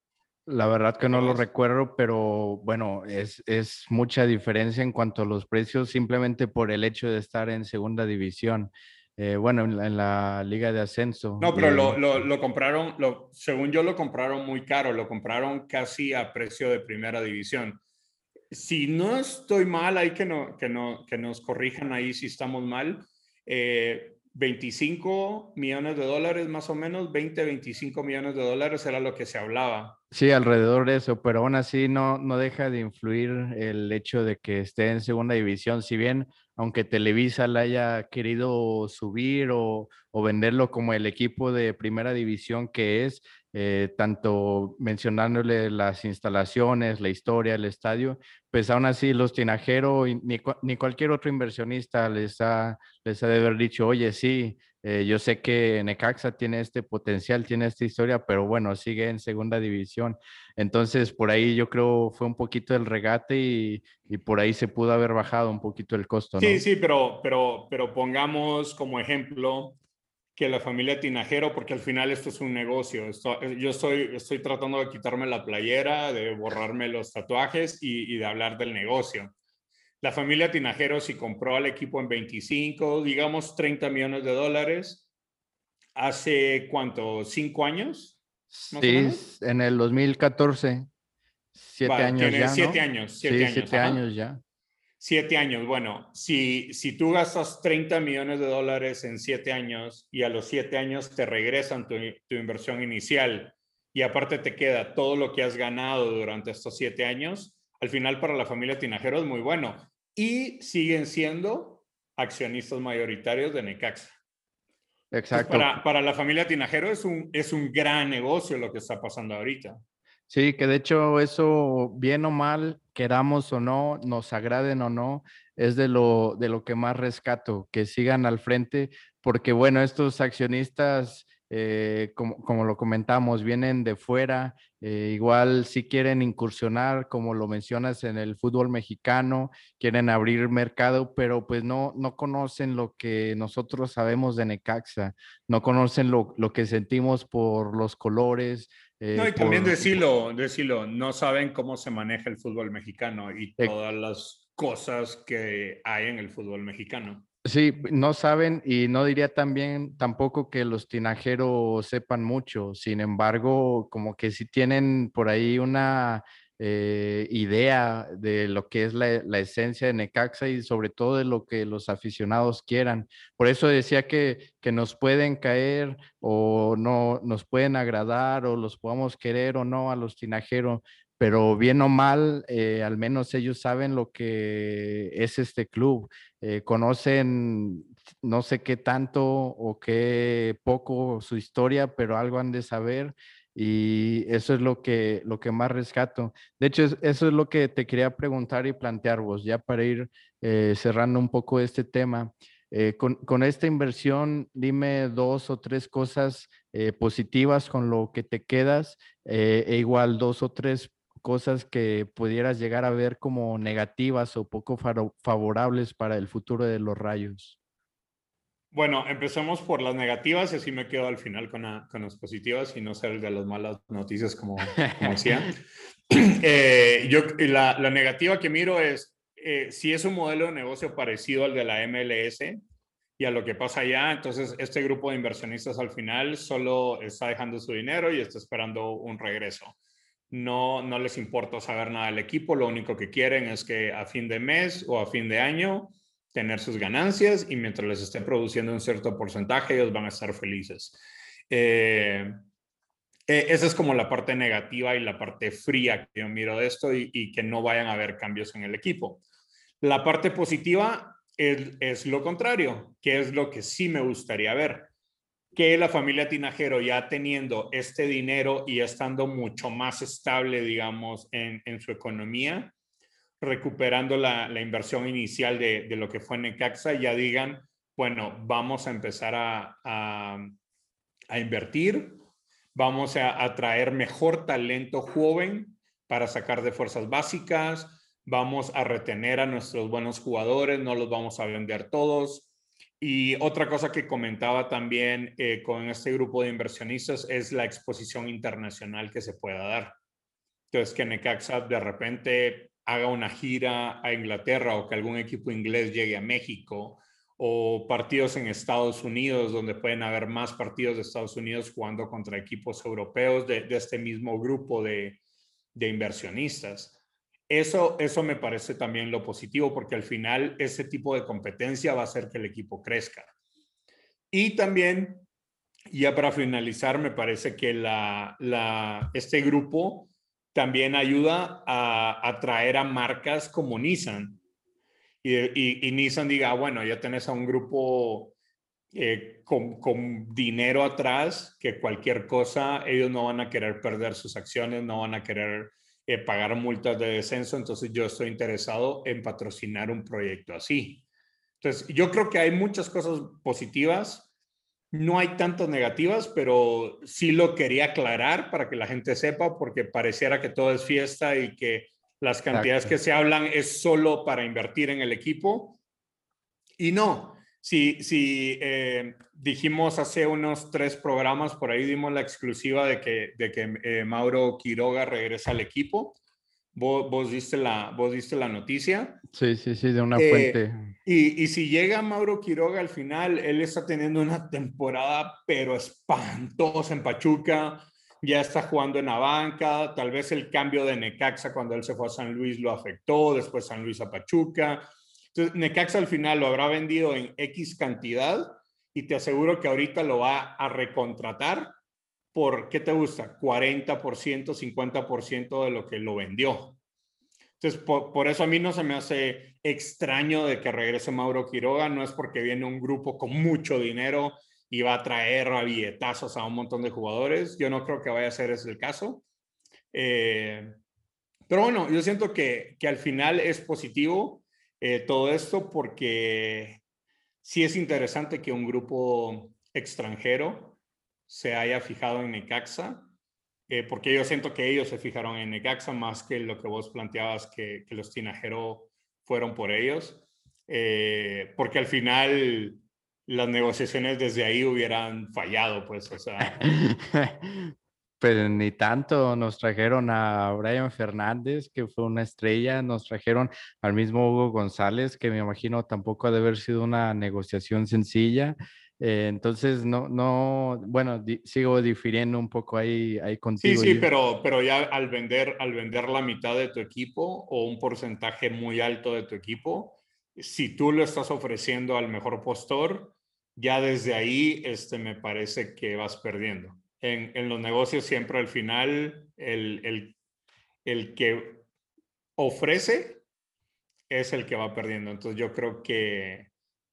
La verdad que no lo recuerdo, pero bueno, es, es, mucha diferencia en cuanto a los precios simplemente por el hecho de estar en segunda división. Eh, bueno, en la, liga de ascenso. No, pero lo, lo, lo, compraron, lo, según yo lo compraron muy caro, lo compraron casi a precio de primera división. Si no estoy mal, hay que, no, que, no, que nos corrijan ahí si estamos mal. Eh, 25 millones de dólares más o menos, 20, 25 millones de dólares era lo que se hablaba. Sí, alrededor de eso, pero aún así no, no deja de influir el hecho de que esté en segunda división. Si bien, aunque Televisa la haya querido subir o, o venderlo como el equipo de primera división que es, eh, tanto mencionándole las instalaciones, la historia, el estadio, pues aún así los tinajeros ni, ni, cualquier otro inversionista les ha, les ha de haber dicho, oye, sí, eh, yo sé que Necaxa tiene este potencial, tiene esta historia, pero bueno, sigue en segunda división. Entonces, por ahí yo creo fue un poquito el regate y, y por ahí se pudo haber bajado un poquito el costo. Sí, sí, pero, pero, pero pongamos como ejemplo que la familia Tinajero, porque al final esto es un negocio. yo estoy, estoy tratando de quitarme la playera, de borrarme los tatuajes y, de hablar del negocio. La familia Tinajero, si compró al equipo en 25, digamos 30 millones de dólares, hace cuánto, cinco años? Sí, en el 2014. Siete años ya. Siete años. Siete sí, años, siete años ya. Siete años. Bueno, si, si tú gastas 30 millones de dólares en siete años y a los siete años te regresan tu, tu inversión inicial y aparte te queda todo lo que has ganado durante estos siete años, al final para la familia Tinajero es muy bueno. Y siguen siendo accionistas mayoritarios de Necaxa. Exacto. para, para, la familia Tinajero es un, es un gran negocio lo que está pasando ahorita. Sí, que de hecho eso, bien o mal, queramos o no, nos agraden o no, es de lo, de lo que más rescato, que sigan al frente, porque bueno, estos accionistas eh, como, como, lo comentamos, vienen de fuera, eh, igual si quieren incursionar, como lo mencionas, en el fútbol mexicano, quieren abrir mercado, pero pues no, no conocen lo que nosotros sabemos de Necaxa, no conocen lo, lo que sentimos por los colores. Eh, no, y también decirlo, decirlo, no saben cómo se maneja el fútbol mexicano y todas las cosas que hay en el fútbol mexicano. Sí, no saben y no diría también tampoco que los tinajeros sepan mucho. Sin embargo, como que sí tienen por ahí una eh, idea de lo que es la, esencia de Necaxa y sobre todo de lo que los aficionados quieran. Por eso decía que, que nos pueden caer o no nos pueden agradar o los podamos querer o no a los tinajeros, pero bien o mal, eh, al menos ellos saben lo que es este club, eh, conocen no sé qué tanto o qué poco su historia, pero algo han de saber y eso es lo que, lo que más rescato. De hecho, eso es lo que te quería preguntar y plantear vos, ya para ir eh, cerrando un poco este tema. con, con, esta inversión, dime dos o tres cosas positivas con lo que te quedas, e igual dos o tres cosas que pudieras llegar a ver como negativas o poco favorables para el futuro de los rayos? Bueno, empecemos por las negativas y así me quedo al final con, con las positivas y no ser de las malas noticias como, como <laughs> decía. <clears throat> eh, yo, la, la, negativa que miro es, eh, si es un modelo de negocio parecido al de la MLS y a lo que pasa allá, entonces este grupo de inversionistas al final solo está dejando su dinero y está esperando un regreso no, no les importa saber nada del equipo, lo único que quieren es que a fin de mes o a fin de año tener sus ganancias y mientras les esté produciendo un cierto porcentaje, ellos van a estar felices. Eh, eh, esa es como la parte negativa y la parte fría que yo miro de esto y, que no vayan a haber cambios en el equipo. La parte positiva es lo contrario, que es lo que sí me gustaría ver que la familia Tinajero ya teniendo este dinero y estando mucho más estable, digamos, en, su economía, recuperando la, inversión inicial de, lo que fue Necaxa, ya digan, bueno, vamos a empezar a, invertir, vamos a atraer mejor talento joven para sacar de fuerzas básicas, vamos a retener a nuestros buenos jugadores, no los vamos a vender todos, y otra cosa que comentaba también eh, con este grupo de inversionistas es la exposición internacional que se pueda dar. Entonces, que Necaxa de repente haga una gira a Inglaterra o que algún equipo inglés llegue a México o partidos en Estados Unidos, donde pueden haber más partidos de Estados Unidos jugando contra equipos europeos de, este mismo grupo de, inversionistas. Eso, eso me parece también lo positivo, porque al final ese tipo de competencia va a hacer que el equipo crezca. Y también, ya para finalizar, me parece que la, este grupo también ayuda a atraer a marcas como Nissan. Y, Nissan diga, ah, bueno, ya tenés a un grupo eh, con, con, dinero atrás, que cualquier cosa, ellos no van a querer perder sus acciones, no van a querer eh, pagar multas de descenso, entonces yo estoy interesado en patrocinar un proyecto así. Entonces, yo creo que hay muchas cosas positivas, no hay tantas negativas, pero sí lo quería aclarar para que la gente sepa, porque pareciera que todo es fiesta y que las cantidades que se hablan es solo para invertir en el equipo. Y no, si, si eh, dijimos hace unos tres programas, por ahí dimos la exclusiva de que, de que eh, Mauro Quiroga regresa al equipo. Vos, vos, diste la, vos diste la noticia. Sí, sí, sí, de una eh, fuente. Y, y, si llega Mauro Quiroga al final, él está teniendo una temporada, pero espantosa en Pachuca. Ya está jugando en la banca. Tal vez el cambio de Necaxa cuando él se fue a San Luis lo afectó. Después San Luis a Pachuca entonces, Necaxa al final lo habrá vendido en X cantidad y te aseguro que ahorita lo va a recontratar por, ¿qué te gusta? 40%, 50% de lo que lo vendió. Entonces, por, eso a mí no se me hace extraño de que regrese Mauro Quiroga, no es porque viene un grupo con mucho dinero y va a traer a billetazos a un montón de jugadores. Yo no creo que vaya a ser ese el caso. Eh, pero bueno, yo siento que, que al final es positivo eh, todo esto porque sí es interesante que un grupo extranjero se haya fijado en Necaxa, eh, porque yo siento que ellos se fijaron en Necaxa más que lo que vos planteabas que, los tinajeros fueron por ellos, eh, porque al final las negociaciones desde ahí hubieran fallado, pues, o sea. <laughs> Pero ni tanto, nos trajeron a Brian Fernández, que fue una estrella, nos trajeron al mismo Hugo González, que me imagino tampoco ha de haber sido una negociación sencilla. Eh, entonces, no, no, bueno, sigo difiriendo un poco ahí, ahí contigo. Sí, sí, pero, pero ya al vender, al vender la mitad de tu equipo o un porcentaje muy alto de tu equipo, si tú lo estás ofreciendo al mejor postor, ya desde ahí este, me parece que vas perdiendo. En, en los negocios siempre al final el, el, el que ofrece es el que va perdiendo. Entonces yo creo que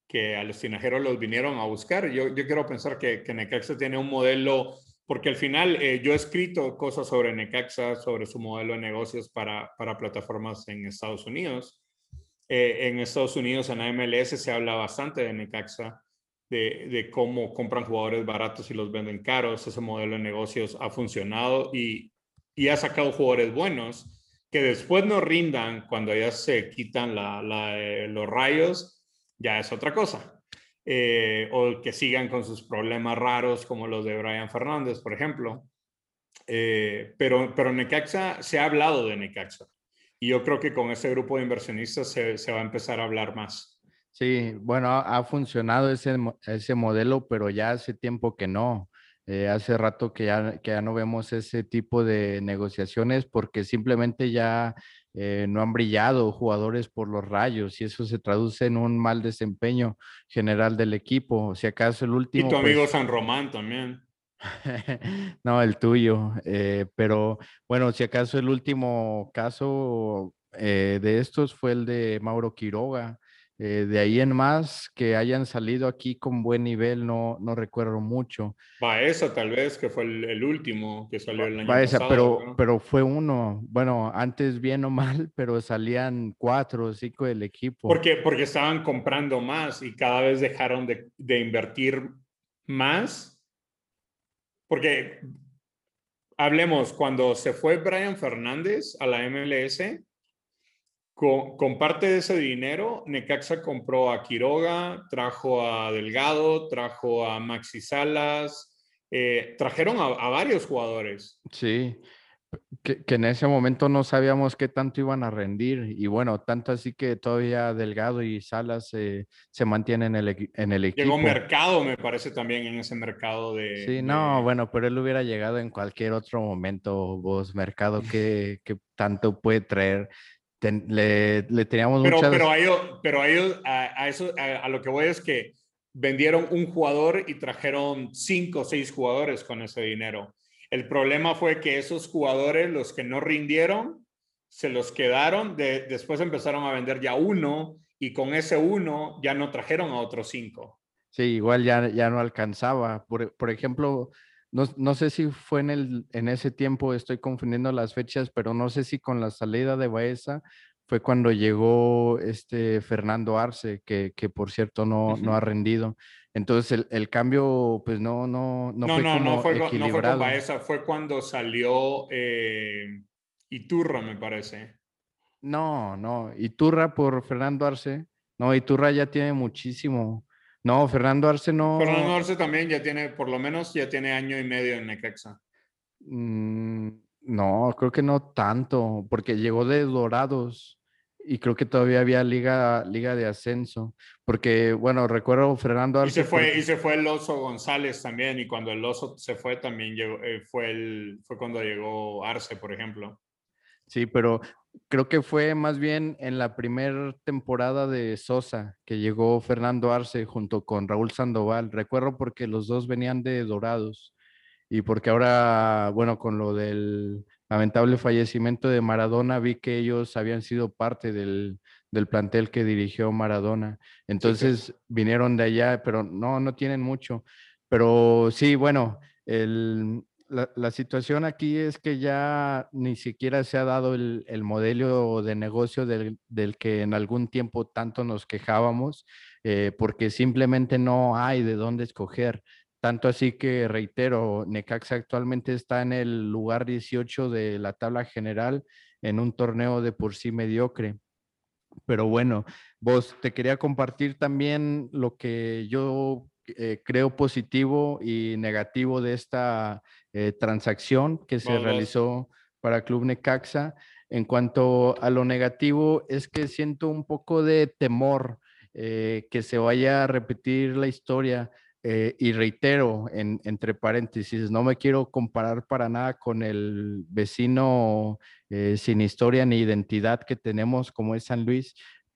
que a los tinajeros los vinieron a buscar. Yo, yo quiero pensar que, que Necaxa tiene un modelo, porque al final eh, yo he escrito cosas sobre Necaxa, sobre su modelo de negocios para, para plataformas en Estados Unidos. Eh, en Estados Unidos, en AMLS, se habla bastante de Necaxa, de, de, cómo compran jugadores baratos y los venden caros. Ese modelo de negocios ha funcionado y, y ha sacado jugadores buenos que después no rindan cuando ya se quitan la, la, los rayos ya es otra cosa. Eh, o que sigan con sus problemas raros como los de Brian Fernández, por ejemplo. Eh, pero, pero Necaxa, se ha hablado de Necaxa. Y yo creo que con ese grupo de inversionistas se, se va a empezar a hablar más. Sí, bueno, ha funcionado ese, ese modelo, pero ya hace tiempo que no. Eh, hace rato que ya, que ya no vemos ese tipo de negociaciones porque simplemente ya eh, no han brillado jugadores por los rayos y eso se traduce en un mal desempeño general del equipo. Si acaso el último... Y tu amigo pues San Román también. <laughs> no, el tuyo. Eh, pero bueno, si acaso el último caso eh, de estos fue el de Mauro Quiroga. Eh, de ahí en más, que hayan salido aquí con buen nivel, no, no recuerdo mucho. Baeza tal vez, que fue el, último que salió el año pasado. pero, pero fue uno. Bueno, antes bien o mal, pero salían cuatro o cinco del equipo. Porque, porque estaban comprando más y cada vez dejaron de, de invertir más. Porque hablemos, cuando se fue Brian Fernández a la MLS, con, parte de ese dinero, Necaxa compró a Quiroga, trajo a Delgado, trajo a Maxi Salas, eh, trajeron a, varios jugadores. Sí, que, en ese momento no sabíamos qué tanto iban a rendir. Y bueno, tanto así que todavía Delgado y Salas se mantienen en el, en el equipo. Llegó Mercado, me parece también en ese mercado de... Sí, no, bueno, pero él hubiera llegado en cualquier otro momento, vos, Mercado, que, que tanto puede traer le, teníamos pero, Pero, a, ellos, pero a, ellos, a, eso, a, lo que voy es que vendieron un jugador y trajeron cinco o seis jugadores con ese dinero. El problema fue que esos jugadores, los que no rindieron, se los quedaron, de, después empezaron a vender ya uno y con ese uno ya no trajeron a otros cinco. Sí, igual ya, ya no alcanzaba. Por, por ejemplo, no, sé si fue en, el, en ese tiempo, estoy confundiendo las fechas, pero no sé si con la salida de Baeza fue cuando llegó este Fernando Arce, que, por cierto no, no ha rendido. Entonces el, cambio, pues no, no, no, fue no, no fue, equilibrado. No fue con Baeza, fue cuando salió eh, Iturra, me parece. No, no, Iturra por Fernando Arce. No, Iturra ya tiene muchísimo. No, Fernando Arce no. Fernando Arce también ya tiene, por lo menos ya tiene año y medio en Necaxa. Mm, no, creo que no tanto, porque llegó de Dorados y creo que todavía había liga, liga de ascenso. Porque, bueno, recuerdo Fernando Arce. Y se fue, y se fue el Oso González también, y cuando el Oso se fue también llegó, eh, fue, el, fue cuando llegó Arce, por ejemplo. Sí, pero creo que fue más bien en la primera temporada de Sosa que llegó Fernando Arce junto con Raúl Sandoval. Recuerdo porque los dos venían de Dorados y porque ahora, bueno, con lo del lamentable fallecimiento de Maradona, vi que ellos habían sido parte del, del plantel que dirigió Maradona. Entonces vinieron de allá, pero no, no tienen mucho. Pero sí, bueno, el, la, situación aquí es que ya ni siquiera se ha dado el, modelo de negocio del, que en algún tiempo tanto nos quejábamos, eh, porque simplemente no hay de dónde escoger. tanto así que reitero, Necaxa actualmente está en el lugar 18 de la tabla general en un torneo de por sí mediocre. Pero bueno, vos te quería compartir también lo que yo eh, creo positivo y negativo de esta eh, transacción que se realizó para Club Necaxa. En cuanto a lo negativo, es que siento un poco de temor eh, que se vaya a repetir la historia. y reitero, entre paréntesis, no me quiero comparar para nada con el vecino sin historia ni identidad que tenemos como es San Luis,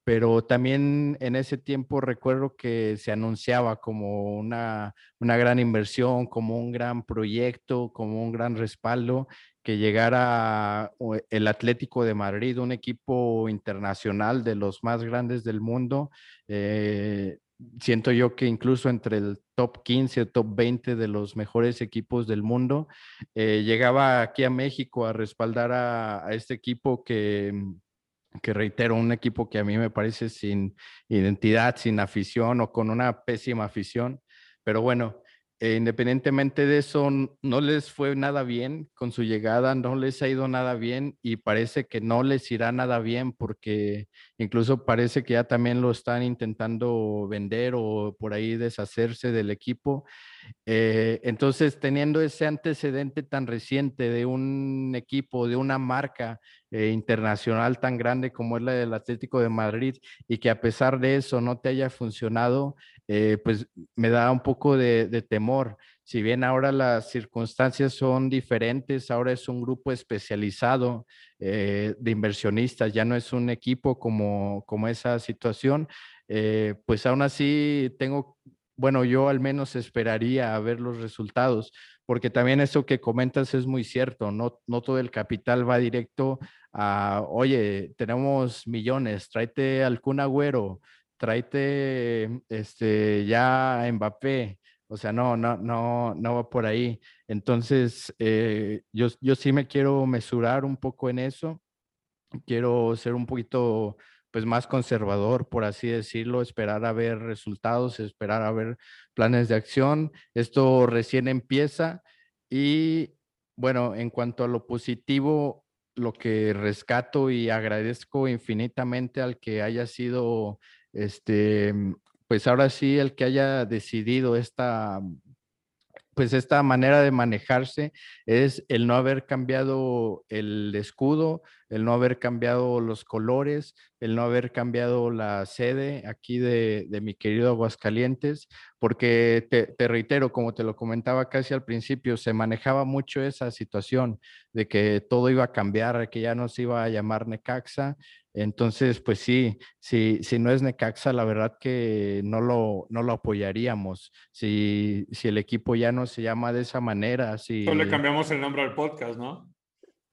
pero también en ese tiempo recuerdo que se anunciaba como una, una gran inversión, como un gran proyecto, como un gran respaldo, que llegara el Atlético de Madrid, un equipo internacional de los más grandes del mundo. Eh, siento yo que incluso entre el top 15 o top 20 de los mejores equipos del mundo, eh, llegaba aquí a México a respaldar a este equipo que que reitero, un equipo que a mí me parece sin identidad, sin afición o con una pésima afición. Pero bueno, eh, independientemente de eso, no les fue nada bien con su llegada, no les ha ido nada bien y parece que no les irá nada bien porque incluso parece que ya también lo están intentando vender o por ahí deshacerse del equipo. Eh, entonces, teniendo ese antecedente tan reciente de un equipo, de una marca eh, internacional tan grande como es la del Atlético de Madrid y que a pesar de eso no te haya funcionado, eh, pues me da un poco de, temor. Si bien ahora las circunstancias son diferentes, ahora es un grupo especializado de inversionistas, ya no es un equipo como, como esa situación, pues aún así tengo bueno, yo al menos esperaría a ver los resultados, porque también eso que comentas es muy cierto, no, no todo el capital va directo a, oye, tenemos millones, tráete al Kun Agüero, tráete este, ya a Mbappé, o sea, no, no, no, no va por ahí. Entonces, eh, yo, yo sí me quiero mesurar un poco en eso, quiero ser un poquito pues más conservador, por así decirlo, esperar a ver resultados, esperar a ver planes de acción. Esto recién empieza y bueno, en cuanto a lo positivo, lo que rescato y agradezco infinitamente al que haya sido, este, pues ahora sí, el que haya decidido esta pues esta manera de manejarse es el no haber cambiado el escudo, el no haber cambiado los colores, el no haber cambiado la sede aquí de, mi querido Aguascalientes, porque te, reitero, como te lo comentaba casi al principio, se manejaba mucho esa situación de que todo iba a cambiar, que ya no se iba a llamar Necaxa, entonces, pues sí, si, si no es Necaxa, la verdad que no lo, no lo apoyaríamos. Si, si el equipo ya no se llama de esa manera, si... Solo le cambiamos el nombre al podcast, ¿no?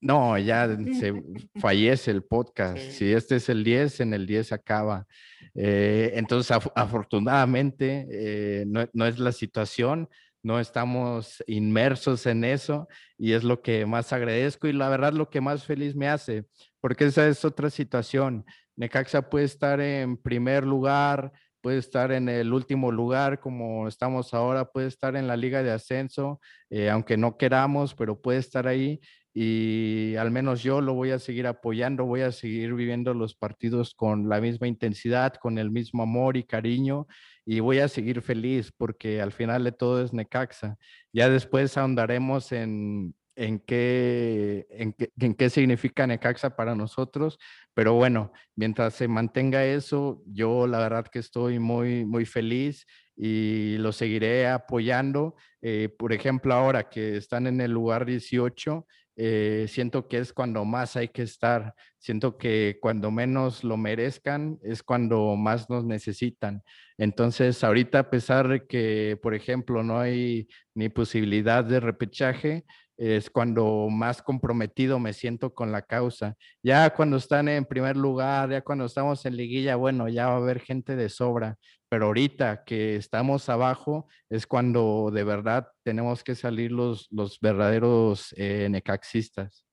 No, ya se <laughs> fallece el podcast. Si este es el 10, en el 10 acaba. Eh, entonces, afortunadamente, eh, no, no, es la situación no estamos inmersos en eso y es lo que más agradezco y la verdad lo que más feliz me hace, porque esa es otra situación. Necaxa puede estar en primer lugar, puede estar en el último lugar como estamos ahora, puede estar en la liga de ascenso, eh, aunque no queramos, pero puede estar ahí y al menos yo lo voy a seguir apoyando, voy a seguir viviendo los partidos con la misma intensidad, con el mismo amor y cariño y voy a seguir feliz porque al final de todo es Necaxa. Ya después ahondaremos en, en, qué, en, qué, en qué significa Necaxa para nosotros, pero bueno, mientras se mantenga eso, yo la verdad que estoy muy, muy feliz y lo seguiré apoyando. Eh, por ejemplo, ahora que están en el lugar 18, eh, siento que es cuando más hay que estar, siento que cuando menos lo merezcan es cuando más nos necesitan. Entonces, ahorita a pesar de que, por ejemplo, no hay ni posibilidad de repechaje, es cuando más comprometido me siento con la causa. Ya cuando están en primer lugar, ya cuando estamos en liguilla, bueno, ya va a haber gente de sobra, pero ahorita que estamos abajo es cuando de verdad tenemos que salir los, los verdaderos eh, necaxistas.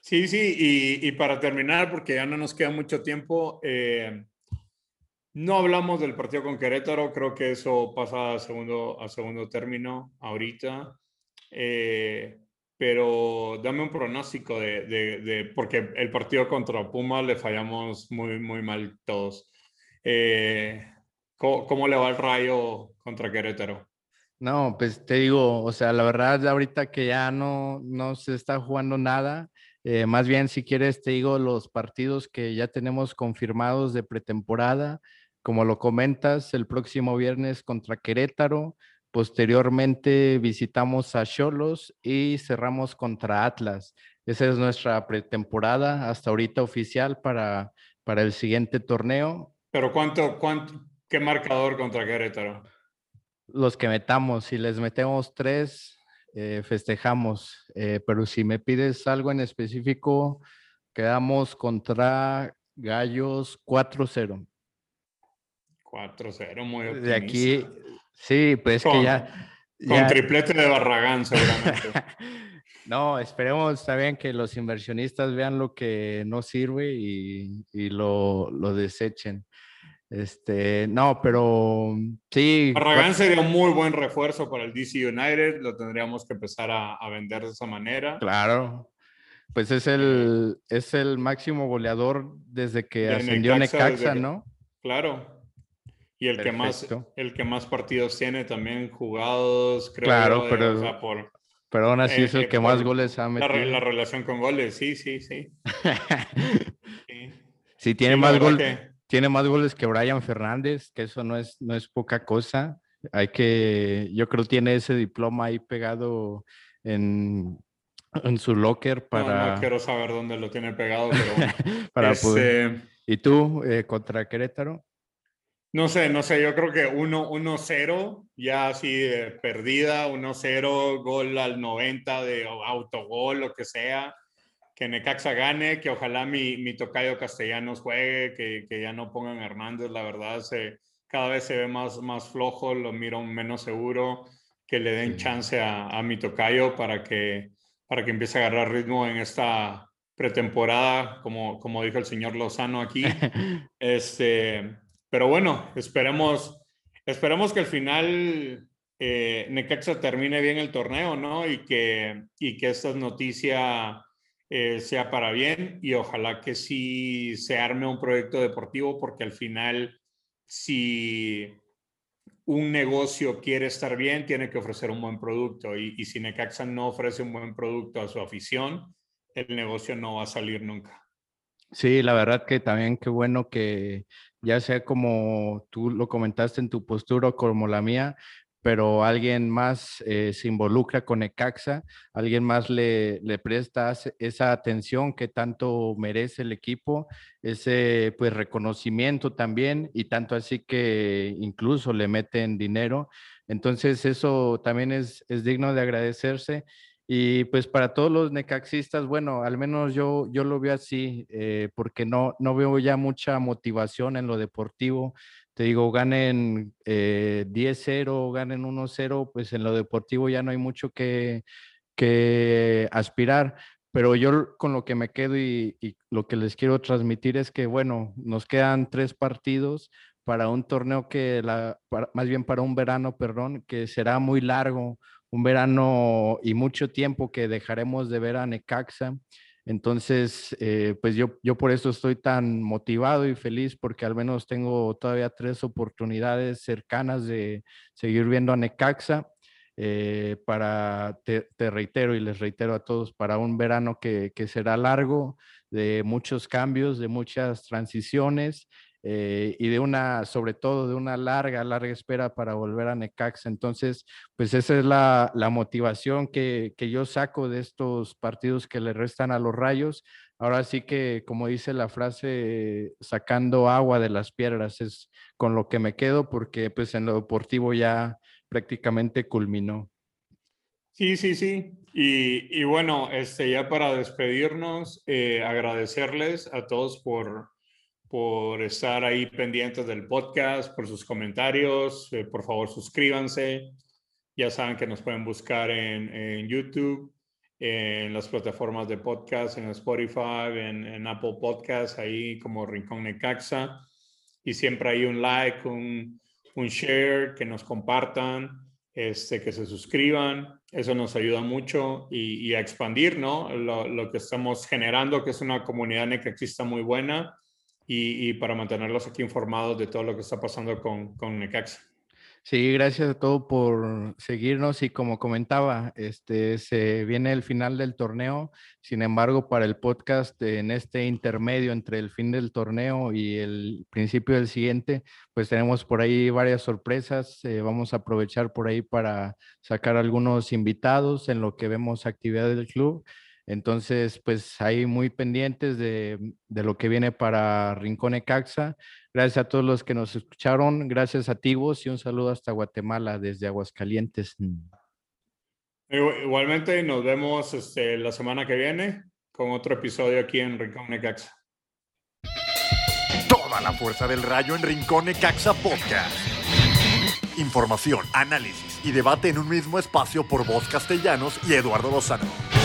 Sí, sí, y, y, para terminar, porque ya no nos queda mucho tiempo, eh, No hablamos del partido con Querétaro, creo que eso pasa a segundo, a segundo término ahorita. Eh, pero dame un pronóstico de, de, porque el partido contra Puma le fallamos muy, muy mal todos. Eh, ¿cómo, le va el rayo contra Querétaro? No, pues te digo, o sea, la verdad ahorita que ya no, no se está jugando nada, eh, más bien si quieres te digo los partidos que ya tenemos confirmados de pretemporada, como lo comentas, el próximo viernes contra Querétaro, posteriormente visitamos a Cholos y cerramos contra Atlas. Esa es nuestra pretemporada hasta ahorita oficial para, para el siguiente torneo. Pero ¿cuánto, cuánto, qué marcador contra Querétaro? los que metamos. Si les metemos tres, eh, festejamos. Eh, pero si me pides algo en específico, quedamos contra Gallos 4-0. 4-0, muy optimista. De aquí, sí, pues que ya... Con triplete de Barragán, seguramente. <laughs> no, esperemos también que los inversionistas vean lo que no sirve y, y lo, lo desechen. Este, no, pero sí. Barragán sería un muy buen refuerzo para el DC United. Lo tendríamos que empezar a, vender de esa manera. Claro. Pues es el, es el máximo goleador desde que ascendió Necaxa, ¿no? Claro. Y el que, más, el que más partidos tiene también jugados, creo. Claro, pero, por, pero aún así es el eh, que más goles ha metido. La, relación con goles, sí, sí, sí. <laughs> sí. tiene más goles tiene más goles que Brian Fernández, que eso no es, no es poca cosa. Hay que, yo creo tiene ese diploma ahí pegado en, en su locker para... No, quiero saber dónde lo tiene pegado, pero... <laughs> para poder... ¿Y tú eh, contra Querétaro? No sé, no sé, yo creo que 1-0, ya así perdida, 1-0, gol al 90 de autogol, lo que sea que Necaxa gane, que ojalá mi, mi tocayo Castellanos juegue, que, que, ya no pongan Hernández, la verdad, se, cada vez se ve más, más flojo, lo miro menos seguro, que le den chance a, a mi tocayo para que, para que empiece a agarrar ritmo en esta pretemporada, como, como dijo el señor Lozano aquí. <laughs> este, pero bueno, esperemos, esperemos que al final eh, Necaxa termine bien el torneo, ¿no? Y que, y que esta noticia eh, sea para bien y ojalá que sí se arme un proyecto deportivo porque al final si un negocio quiere estar bien, tiene que ofrecer un buen producto y, y si Necaxa no ofrece un buen producto a su afición, el negocio no va a salir nunca. Sí, la verdad que también qué bueno que ya sea como tú lo comentaste en tu postura o como la mía, pero alguien más eh, se involucra con Ecaxa, alguien más le, le, presta esa atención que tanto merece el equipo, ese pues reconocimiento también y tanto así que incluso le meten dinero. Entonces eso también es, es digno de agradecerse. Y pues para todos los necaxistas, bueno, al menos yo, yo lo veo así, eh, porque no, no veo ya mucha motivación en lo deportivo te digo, ganen 10-0, eh, ganen 1-0, pues en lo deportivo ya no hay mucho que, que aspirar. Pero yo con lo que me quedo y, lo que les quiero transmitir es que, bueno, nos quedan tres partidos para un torneo que, la, más bien para un verano, perdón, que será muy largo, un verano y mucho tiempo que dejaremos de ver a Necaxa. Entonces, eh, pues yo, yo por eso estoy tan motivado y feliz porque al menos tengo todavía tres oportunidades cercanas de seguir viendo a Necaxa. Eh, para, te, reitero y les reitero a todos, para un verano que, que será largo, de muchos cambios, de muchas transiciones eh, y de una, sobre todo de una larga, larga espera para volver a Necaxa. Entonces, pues esa es la, la motivación que, que, yo saco de estos partidos que le restan a los rayos. Ahora sí que, como dice la frase, sacando agua de las piedras es con lo que me quedo porque pues en lo deportivo ya prácticamente culminó. Sí, sí, sí. Y, y bueno, este, ya para despedirnos, eh, agradecerles a todos por, por estar ahí pendientes del podcast, por sus comentarios. Eh, por favor, suscríbanse. Ya saben que nos pueden buscar en, YouTube, en las plataformas de podcast, en Spotify, en, Apple Podcasts, ahí como Rincón Necaxa. y siempre hay un like, un, un share, que nos compartan, este, que se suscriban. Eso nos ayuda mucho y, a expandir ¿no? Lo, lo, que estamos generando, que es una comunidad necaxista muy buena y, y, para mantenerlos aquí informados de todo lo que está pasando con, con Necaxa. Sí, gracias a todos por seguirnos y como comentaba, este se viene el final del torneo. Sin embargo, para el podcast en este intermedio entre el fin del torneo y el principio del siguiente, pues tenemos por ahí varias sorpresas. Eh, vamos a aprovechar por ahí para sacar algunos invitados en lo que vemos actividad del club. Entonces, pues ahí muy pendientes de, de lo que viene para Rincón Ecaxa. Gracias a todos los que nos escucharon. Gracias a ti, vos, y un saludo hasta Guatemala, desde Aguascalientes. Igualmente, nos vemos este, la semana que viene con otro episodio aquí en Rincón Necaxa. Toda la fuerza del rayo en Rincón Necaxa Podcast. Información, análisis y debate en un mismo espacio por voz castellanos y Eduardo Lozano.